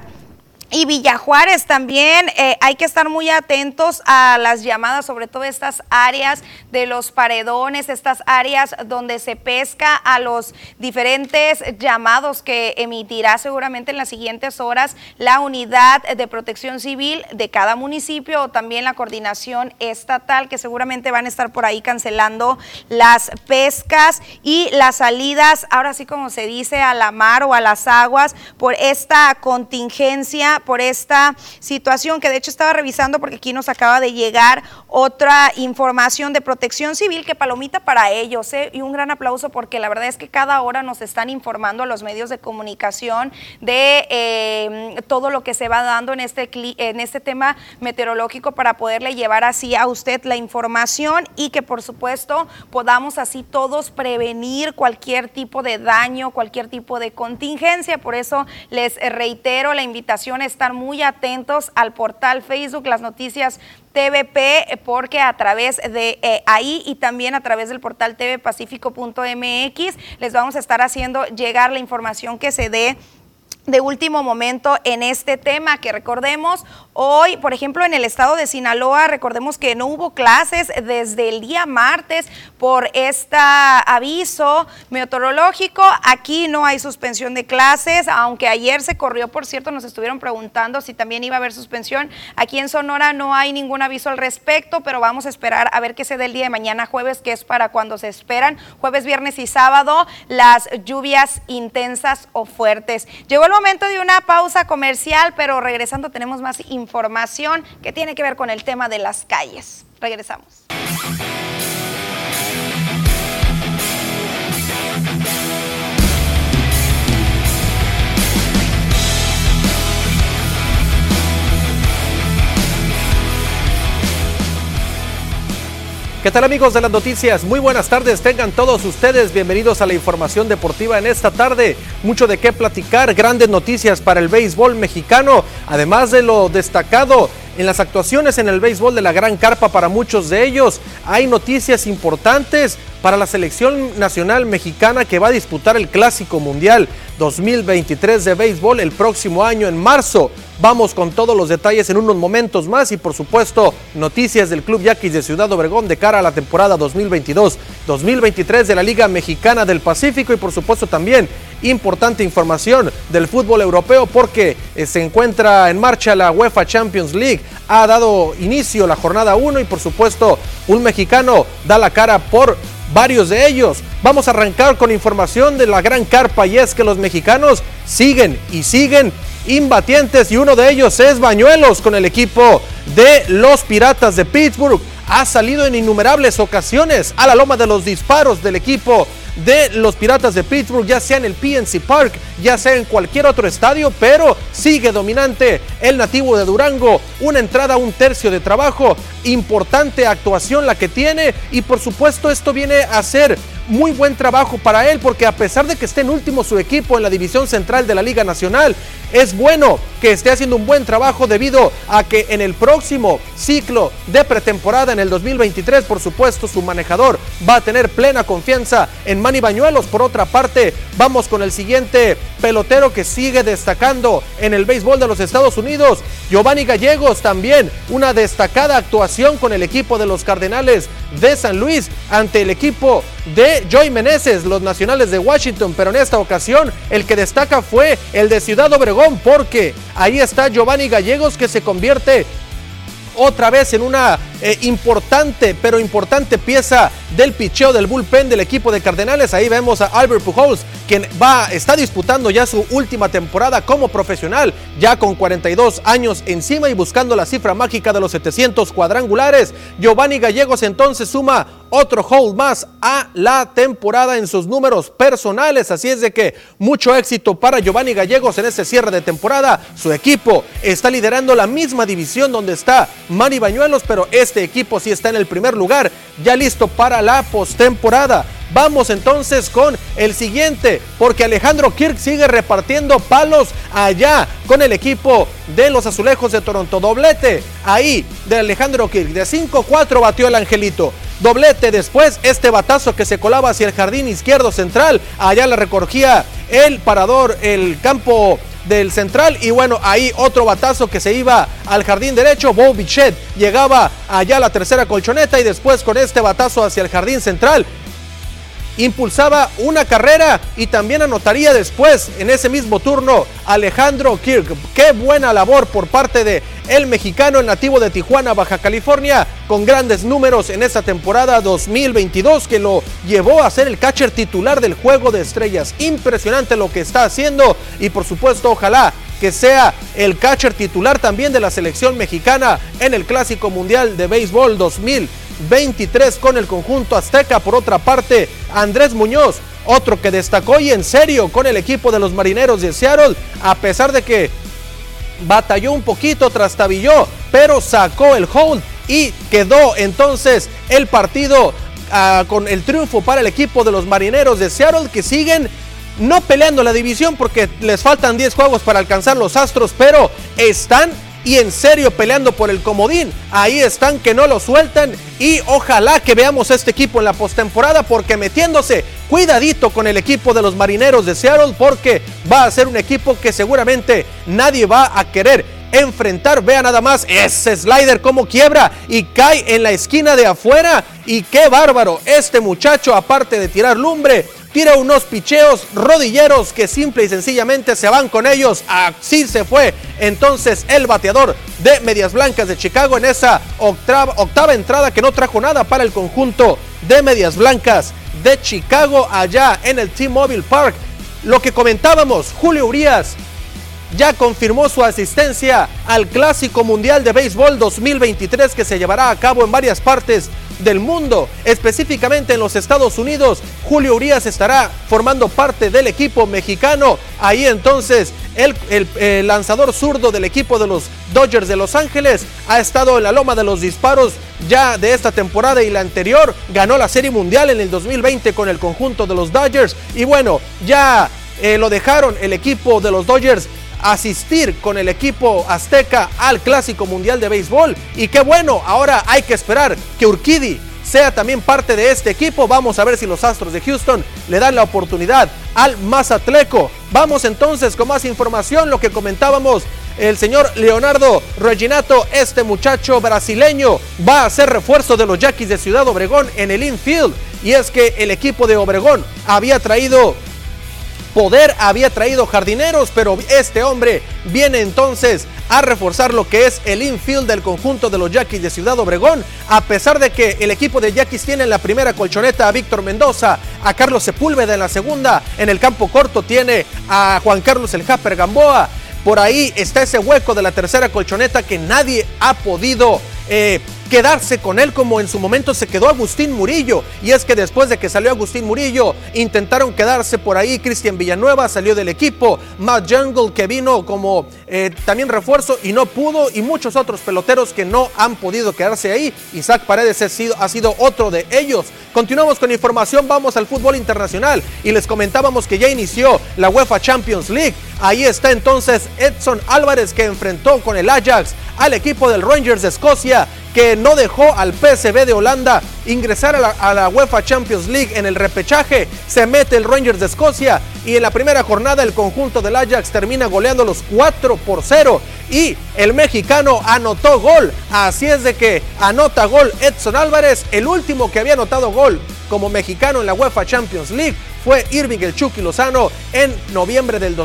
Y Villajuárez también eh, hay que estar muy atentos a las llamadas, sobre todo estas áreas de los paredones, estas áreas donde se pesca, a los diferentes llamados que emitirá seguramente en las siguientes horas la unidad de protección civil de cada municipio o también la coordinación estatal que seguramente van a estar por ahí cancelando las pescas y las salidas, ahora sí como se dice, a la mar o a las aguas por esta contingencia por esta situación que de hecho estaba revisando porque aquí nos acaba de llegar otra información de protección civil que palomita para ellos ¿eh? y un gran aplauso porque la verdad es que cada hora nos están informando a los medios de comunicación de eh, todo lo que se va dando en este, en este tema meteorológico para poderle llevar así a usted la información y que por supuesto podamos así todos prevenir cualquier tipo de daño, cualquier tipo de contingencia. Por eso les reitero la invitación estar muy atentos al portal Facebook, las noticias TVP, porque a través de eh, ahí y también a través del portal tvpacífico.mx les vamos a estar haciendo llegar la información que se dé de último momento en este tema que recordemos hoy, por ejemplo, en el estado de Sinaloa, recordemos que no hubo clases desde el día martes por este aviso meteorológico. Aquí no hay suspensión de clases, aunque ayer se corrió, por cierto, nos estuvieron preguntando si también iba a haber suspensión. Aquí en Sonora no hay ningún aviso al respecto, pero vamos a esperar a ver qué se dé el día de mañana jueves, que es para cuando se esperan, jueves, viernes y sábado, las lluvias intensas o fuertes. Llegó el momento de una pausa comercial, pero regresando tenemos más información que tiene que ver con el tema de las calles. Regresamos. ¿Qué tal amigos de las noticias? Muy buenas tardes, tengan todos ustedes bienvenidos a la información deportiva en esta tarde. Mucho de qué platicar, grandes noticias para el béisbol mexicano, además de lo destacado en las actuaciones en el béisbol de la Gran Carpa para muchos de ellos. Hay noticias importantes para la selección nacional mexicana que va a disputar el Clásico Mundial 2023 de béisbol el próximo año en marzo. Vamos con todos los detalles en unos momentos más y por supuesto noticias del Club Yaquis de Ciudad Obregón de cara a la temporada 2022-2023 de la Liga Mexicana del Pacífico y por supuesto también importante información del fútbol europeo porque eh, se encuentra en marcha la UEFA Champions League. Ha dado inicio la jornada 1 y por supuesto un mexicano da la cara por varios de ellos. Vamos a arrancar con información de la gran carpa y es que los mexicanos siguen y siguen imbatientes y uno de ellos es Bañuelos con el equipo de los Piratas de Pittsburgh. Ha salido en innumerables ocasiones a la loma de los disparos del equipo de los Piratas de Pittsburgh, ya sea en el PNC Park, ya sea en cualquier otro estadio, pero sigue dominante el nativo de Durango. Una entrada, un tercio de trabajo, importante actuación la que tiene y por supuesto esto viene a ser muy buen trabajo para él porque a pesar de que esté en último su equipo en la división central de la Liga Nacional, es bueno que esté haciendo un buen trabajo debido a que en el próximo ciclo de pretemporada en el 2023, por supuesto, su manejador va a tener plena confianza en Manny Bañuelos. Por otra parte, vamos con el siguiente pelotero que sigue destacando en el béisbol de los Estados Unidos, Giovanni Gallegos también, una destacada actuación con el equipo de los Cardenales de San Luis ante el equipo de Joy Meneses, los nacionales de Washington, pero en esta ocasión el que destaca fue el de Ciudad Obregón, porque ahí está Giovanni Gallegos que se convierte otra vez en una eh, importante, pero importante pieza del picheo del bullpen del equipo de Cardenales. Ahí vemos a Albert Pujols, quien va, está disputando ya su última temporada como profesional, ya con 42 años encima y buscando la cifra mágica de los 700 cuadrangulares. Giovanni Gallegos entonces suma otro hold más a la temporada en sus números personales. Así es de que mucho éxito para Giovanni Gallegos en este cierre de temporada. Su equipo está liderando la misma división donde está Manny Bañuelos, pero este equipo sí está en el primer lugar, ya listo para la postemporada. Vamos entonces con el siguiente, porque Alejandro Kirk sigue repartiendo palos allá con el equipo de los Azulejos de Toronto. Doblete ahí de Alejandro Kirk. De 5-4 batió el Angelito. Doblete después, este batazo que se colaba hacia el jardín izquierdo central. Allá la recogía el parador, el campo del central. Y bueno, ahí otro batazo que se iba al jardín derecho, Bo Bichet llegaba allá a la tercera colchoneta y después con este batazo hacia el jardín central impulsaba una carrera y también anotaría después en ese mismo turno Alejandro Kirk. Qué buena labor por parte de el mexicano, el nativo de Tijuana, Baja California, con grandes números en esta temporada 2022 que lo llevó a ser el catcher titular del juego de estrellas. Impresionante lo que está haciendo y por supuesto ojalá que sea el catcher titular también de la selección mexicana en el Clásico Mundial de Béisbol 2022 23 con el conjunto azteca. Por otra parte, Andrés Muñoz, otro que destacó y en serio con el equipo de los marineros de Seattle, a pesar de que batalló un poquito, trastabilló, pero sacó el hold y quedó entonces el partido ah, con el triunfo para el equipo de los marineros de Seattle que siguen no peleando la división porque les faltan 10 juegos para alcanzar los Astros, pero están y en serio peleando por el comodín. Ahí están que no lo sueltan y ojalá que veamos este equipo en la postemporada porque metiéndose cuidadito con el equipo de los Marineros de Seattle porque va a ser un equipo que seguramente nadie va a querer enfrentar. Vea nada más ese slider como quiebra y cae en la esquina de afuera. Y qué bárbaro, este muchacho aparte de tirar lumbre, tira unos picheos rodilleros que simple y sencillamente se van con ellos. Así se fue entonces el bateador de Medias Blancas de Chicago en esa octava, octava entrada que no trajo nada para el conjunto de Medias Blancas de Chicago allá en el T-Mobile Park. Lo que comentábamos, Julio Urias ya confirmó su asistencia al Clásico Mundial de Béisbol 2023 que se llevará a cabo en varias partes del mundo, específicamente en los Estados Unidos. Julio Urias estará formando parte del equipo mexicano. Ahí entonces el, lanzador zurdo del equipo de los Dodgers de Los Ángeles ha estado en la loma de los disparos ya de esta temporada y la anterior. Ganó la Serie Mundial en el 2020 con el conjunto de los Dodgers. Y bueno, ya eh, lo dejaron el equipo de los Dodgers asistir con el equipo azteca al Clásico Mundial de Béisbol. Y qué bueno, ahora hay que esperar que Urquidi sea también parte de este equipo. Vamos a ver si los Astros de Houston le dan la oportunidad al Mazatleco. Vamos entonces con más información, lo que comentábamos. El señor Leonardo Reginato, este muchacho brasileño, va a ser refuerzo de los Yaquis de Ciudad Obregón en el infield. Y es que el equipo de Obregón había traído Poder había traído jardineros, pero este hombre viene entonces a reforzar lo que es el infield del conjunto de los Yaquis de Ciudad Obregón, a pesar de que el equipo de Yaquis tiene en la primera colchoneta a Víctor Mendoza, a Carlos Sepúlveda en la segunda, en el campo corto tiene a Juan Carlos El Japper Gamboa, por ahí está ese hueco de la tercera colchoneta que nadie ha podido eh, quedarse con él como en su momento se quedó Agustín Murillo. Y es que después de que salió Agustín Murillo, intentaron quedarse por ahí. Cristian Villanueva salió del equipo. Matt Jungle que vino como eh, también refuerzo y no pudo. Y muchos otros peloteros que no han podido quedarse ahí. Isaac Paredes ha sido, ha sido otro de ellos. Continuamos con información, vamos al fútbol internacional. Y les comentábamos que ya inició la UEFA Champions League. Ahí está entonces Edson Álvarez que enfrentó con el Ajax al equipo del Rangers de Escocia que no dejó al PSV de Holanda ingresar a la, UEFA Champions League en el repechaje. Se mete el Rangers de Escocia y en la primera jornada el conjunto del Ajax termina goleando los 4 por 0 y el mexicano anotó gol. Así es de que anota gol Edson Álvarez, el último que había anotado gol como mexicano en la UEFA Champions League fue Irving el Chucky Lozano en noviembre del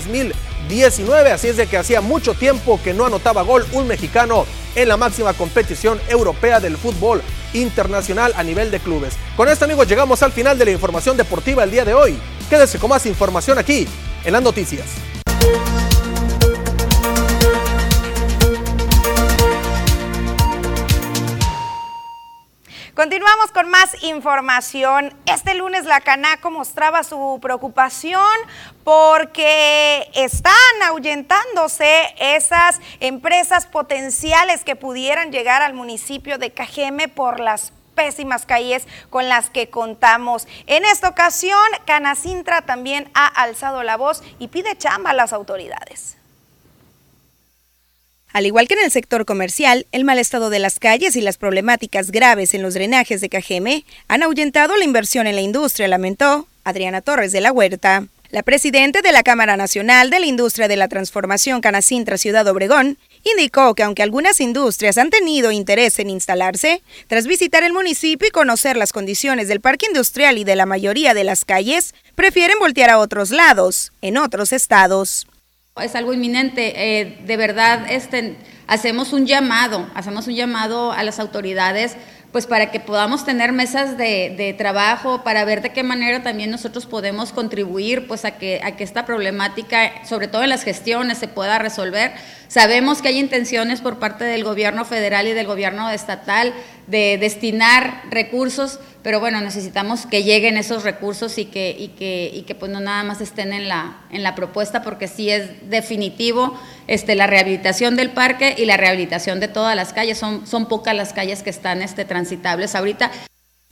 2019. Así es de que hacía mucho tiempo que no anotaba gol un mexicano en la máxima competición europea del fútbol internacional a nivel de clubes. Con esto amigos llegamos al final de la información deportiva el día de hoy. Quédese con más información aquí en las noticias. Continuamos con más información. Este lunes la Canaco mostraba su preocupación porque están ahuyentándose esas empresas potenciales que pudieran llegar al municipio de Cajeme por las pésimas calles con las que contamos. En esta ocasión, Canacintra también ha alzado la voz y pide chamba a las autoridades. Al igual que en el sector comercial, el mal estado de las calles y las problemáticas graves en los drenajes de Cajeme han ahuyentado la inversión en la industria, lamentó Adriana Torres de la Huerta. La presidenta de la Cámara Nacional de la Industria de la Transformación Canacintra Ciudad Obregón indicó que aunque algunas industrias han tenido interés en instalarse, tras visitar el municipio y conocer las condiciones del parque industrial y de la mayoría de las calles, prefieren voltear a otros lados, en otros estados. Es algo inminente. Eh, de verdad, este, hacemos un llamado, hacemos un llamado a las autoridades pues para que podamos tener mesas de, trabajo, para ver de qué manera también nosotros podemos contribuir pues a que, a que esta problemática, sobre todo en las gestiones, se pueda resolver. Sabemos que hay intenciones por parte del gobierno federal y del gobierno estatal de destinar recursos, pero bueno, necesitamos que lleguen esos recursos y que, y que, y que pues no nada más estén en la, en la propuesta, porque sí es definitivo este, la rehabilitación del parque y la rehabilitación de todas las calles. Son, son pocas las calles que están este, transitables ahorita.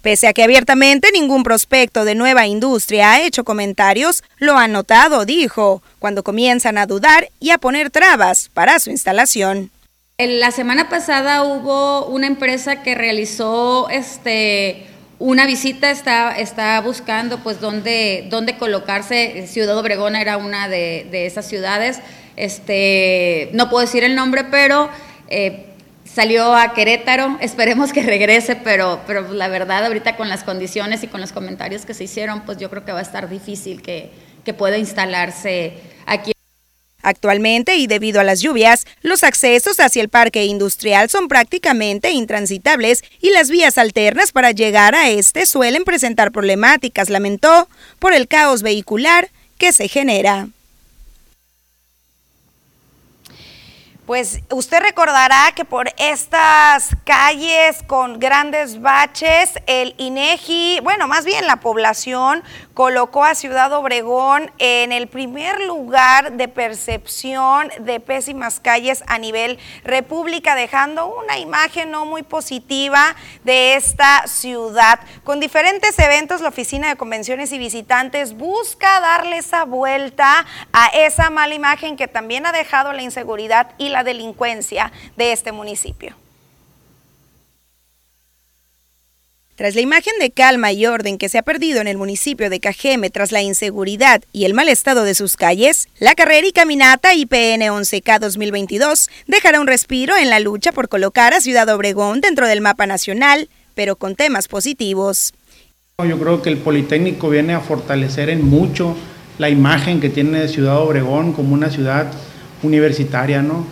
Pese a que abiertamente ningún prospecto de nueva industria ha hecho comentarios, lo han notado, dijo, cuando comienzan a dudar y a poner trabas para su instalación. La semana pasada hubo una empresa que realizó este, una visita, está, está buscando pues dónde, dónde colocarse. Ciudad Obregón era una de, esas ciudades. Este, no puedo decir el nombre, pero eh, salió a Querétaro. *laughs* Esperemos que regrese, pero, pero la verdad ahorita con las condiciones y con los comentarios que se hicieron, pues yo creo que va a estar difícil que, que pueda instalarse aquí Actualmente, y debido a las lluvias, los accesos hacia el parque industrial son prácticamente intransitables y las vías alternas para llegar a este suelen presentar problemáticas, lamentó, por el caos vehicular que se genera. Pues usted recordará que por estas calles con grandes baches, el INEGI, bueno, más bien la población colocó a Ciudad Obregón en el primer lugar de percepción de pésimas calles a nivel república, dejando una imagen no muy positiva de esta ciudad. Con diferentes eventos, la Oficina de Convenciones y Visitantes busca darle esa vuelta a esa mala imagen que también ha dejado la inseguridad y la delincuencia de este municipio. Tras la imagen de calma y orden que se ha perdido en el municipio de Cajeme tras la inseguridad y el mal estado de sus calles, la carrera y caminata IPN 11K 2022 dejará un respiro en la lucha por colocar a Ciudad Obregón dentro del mapa nacional, pero con temas positivos. Yo creo que el Politécnico viene a fortalecer en mucho la imagen que tiene Ciudad Obregón como una ciudad universitaria, ¿no?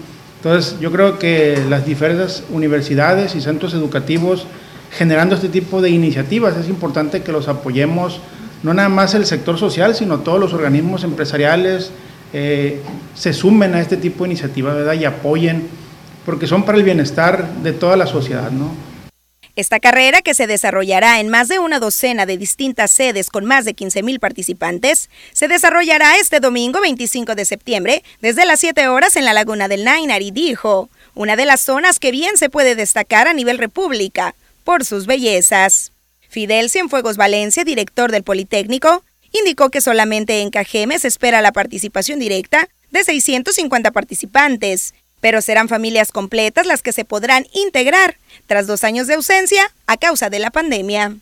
Entonces, yo creo que las diferentes universidades y centros educativos generando este tipo de iniciativas. Es importante que los apoyemos, no nada más el sector social, sino todos los organismos empresariales eh, se sumen a este tipo de iniciativas y apoyen, porque son para el bienestar de toda la sociedad. ¿no? Esta carrera, que se desarrollará en más de una docena de distintas sedes con más de 15 mil participantes, se desarrollará este domingo 25 de septiembre desde las 7 horas en la Laguna del Nainar y dijo, una de las zonas que bien se puede destacar a nivel república, por sus bellezas. Fidel Cienfuegos Valencia, director del Politécnico, indicó que solamente en Cajeme se espera la participación directa de 650 participantes pero serán familias completas las que se podrán integrar tras dos años de ausencia a causa de la pandemia.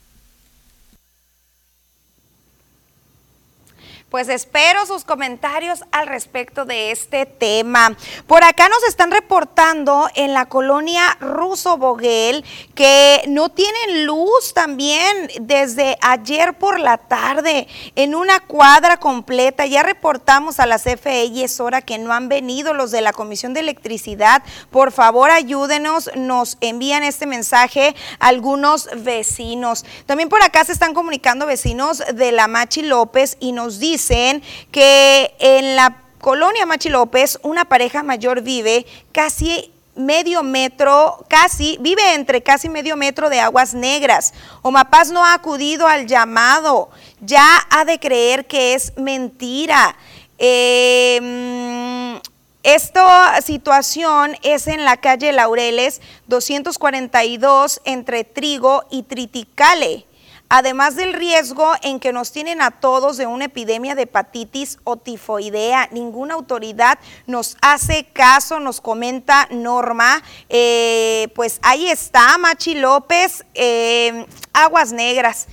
Pues espero sus comentarios al respecto de este tema. Por acá nos están reportando en la colonia Ruso Boguel que no tienen luz también desde ayer por la tarde en una cuadra completa. Ya reportamos a la CFE y es hora que no han venido los de la Comisión de Electricidad. Por favor, ayúdenos. Nos envían este mensaje algunos vecinos. También por acá se están comunicando vecinos de la Machi López y nos dicen dicen que en la colonia Machi López una pareja mayor vive casi medio metro, casi, vive entre casi medio metro de aguas negras. Omapaz no ha acudido al llamado, ya ha de creer que es mentira. Em, esta situación es en la calle Laureles 242 entre Trigo y Triticale además del riesgo en que nos tienen a todos de una epidemia de hepatitis o tifoidea. Ninguna autoridad nos hace caso, nos comenta Norma. Eh, pues ahí está, Machi López, eh, Aguas Negras.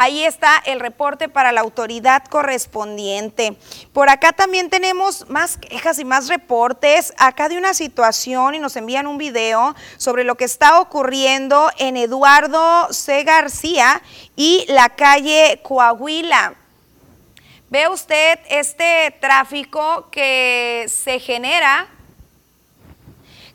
Ahí está el reporte para la autoridad correspondiente. Por acá también tenemos más quejas y más reportes acá de una situación y nos envían un video sobre lo que está ocurriendo en Eduardo C. García y la calle Coahuila. Ve usted este tráfico que se genera,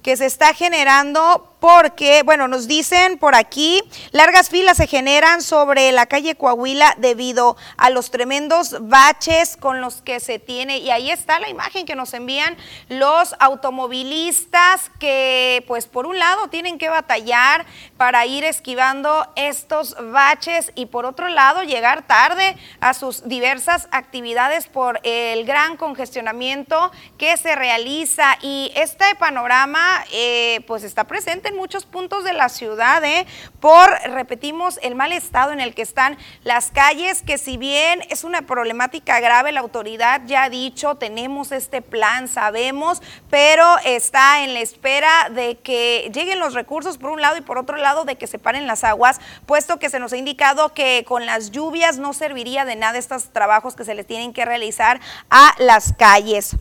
que se está generando porque, bueno, nos dicen por aquí, largas filas se generan sobre la calle Coahuila debido a los tremendos baches con los que se tiene. Y ahí está la imagen que nos envían los automovilistas que, pues, por un lado tienen que batallar para ir esquivando estos baches y por otro lado llegar tarde a sus diversas actividades por el gran congestionamiento que se realiza. Y este panorama, eh, pues, está presente muchos puntos de la ciudad, ¿eh? por, repetimos, el mal estado en el que están las calles, que si bien es una problemática grave, la autoridad ya ha dicho, tenemos este plan, sabemos, pero está en la espera de que lleguen los recursos por un lado y por otro lado de que se paren las aguas, puesto que se nos ha indicado que con las lluvias no serviría de nada estos trabajos que se les tienen que realizar a las calles.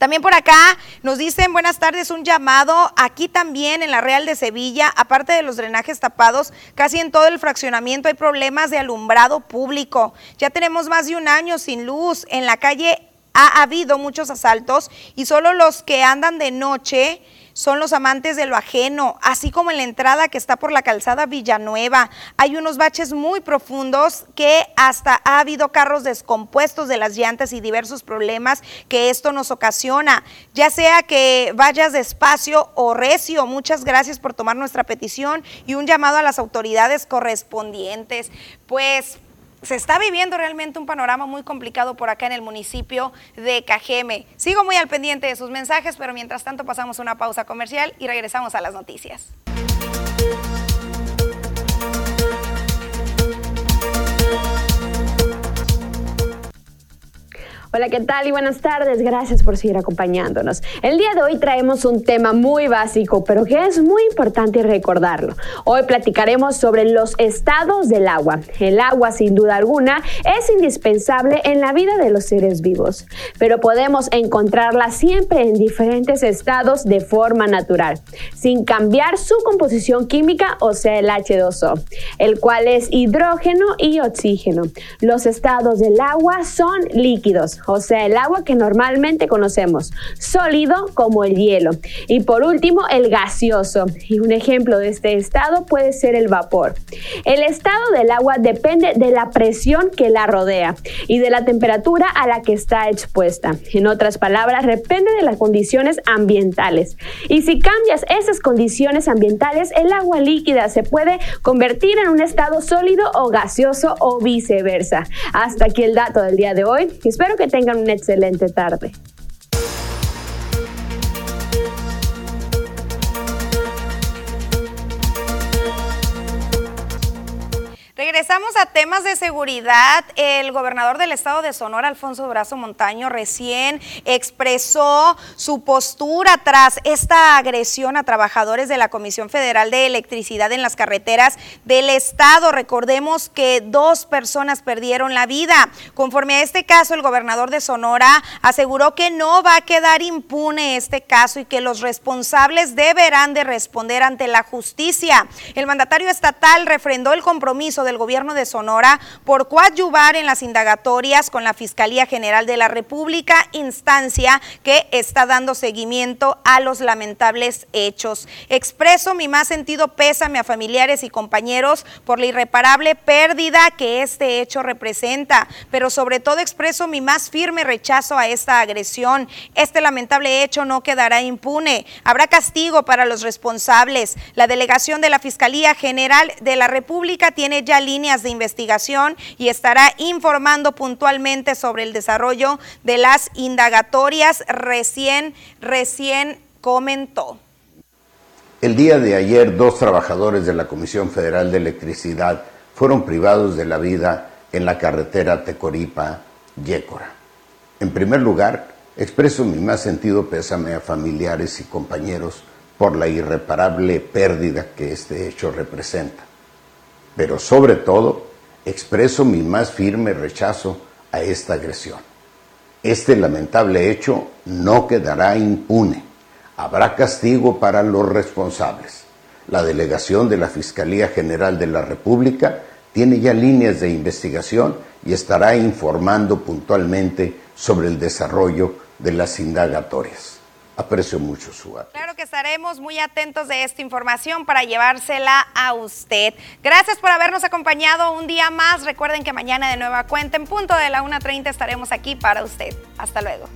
También por acá nos dicen buenas tardes, un llamado aquí también en la Real de Sevilla, aparte de los drenajes tapados, casi en todo el fraccionamiento hay problemas de alumbrado público. Ya tenemos más de un año sin luz, en la calle ha habido muchos asaltos y solo los que andan de noche son los amantes de lo ajeno, así como en la entrada que está por la calzada Villanueva. Hay unos baches muy profundos que hasta ha habido carros descompuestos de las llantas y diversos problemas que esto nos ocasiona. Ya sea que vayas despacio o recio, muchas gracias por tomar nuestra petición y un llamado a las autoridades correspondientes. Pues se está viviendo realmente un panorama muy complicado por acá en el municipio de Cajeme. Sigo muy al pendiente de sus mensajes, pero mientras tanto pasamos una pausa comercial y regresamos a las noticias. Hola, ¿qué tal? Y buenas tardes. Gracias por seguir acompañándonos. El día de hoy traemos un tema muy básico, pero que es muy importante recordarlo. Hoy platicaremos sobre los estados del agua. El agua, sin duda alguna, es indispensable en la vida de los seres vivos, pero podemos encontrarla siempre en diferentes estados de forma natural, sin cambiar su composición química, o sea, el H2O, el cual es hidrógeno y oxígeno. Los estados del agua son líquidos o sea, el agua que normalmente conocemos, sólido como el hielo. Y por último, el gaseoso. Y un ejemplo de este estado puede ser el vapor. El estado del agua depende de la presión que la rodea y de la temperatura a la que está expuesta. En otras palabras, depende de las condiciones ambientales. Y si cambias esas condiciones ambientales, el agua líquida se puede convertir en un estado sólido o gaseoso o viceversa. Hasta aquí el dato del día de hoy. Espero que tengan una excelente tarde. Regresamos a temas de seguridad. El gobernador del estado de Sonora, Alfonso Brazo Montaño, recién expresó su postura tras esta agresión a trabajadores de la Comisión Federal de Electricidad en las carreteras del estado. Recordemos que dos personas perdieron la vida. Conforme a este caso, el gobernador de Sonora aseguró que no va a quedar impune este caso y que los responsables deberán de responder ante la justicia. El mandatario estatal refrendó el compromiso del gobierno de Sonora por coadyuvar en las indagatorias con la Fiscalía General de la República, instancia que está dando seguimiento a los lamentables hechos. Expreso mi más sentido pésame a familiares y compañeros por la irreparable pérdida que este hecho representa, pero sobre todo expreso mi más firme rechazo a esta agresión. Este lamentable hecho no quedará impune. Habrá castigo para los responsables. La delegación de la Fiscalía General de la República tiene ya líneas de investigación y estará informando puntualmente sobre el desarrollo de las indagatorias recién, recién comentó. El día de ayer, dos trabajadores de la Comisión Federal de Electricidad fueron privados de la vida en la carretera Tecoripa-Yécora. En primer lugar, expreso mi más sentido pésame a familiares y compañeros por la irreparable pérdida que este hecho representa. Pero sobre todo, expreso mi más firme rechazo a esta agresión. Este lamentable hecho no quedará impune. Habrá castigo para los responsables. La delegación de la Fiscalía General de la República tiene ya líneas de investigación y estará informando puntualmente sobre el desarrollo de las indagatorias. Aprecio mucho su. Claro que estaremos muy atentos de esta información para llevársela a usted. Gracias por habernos acompañado un día más. Recuerden que mañana de nueva cuenta en punto de la 1.30 estaremos aquí para usted. Hasta luego.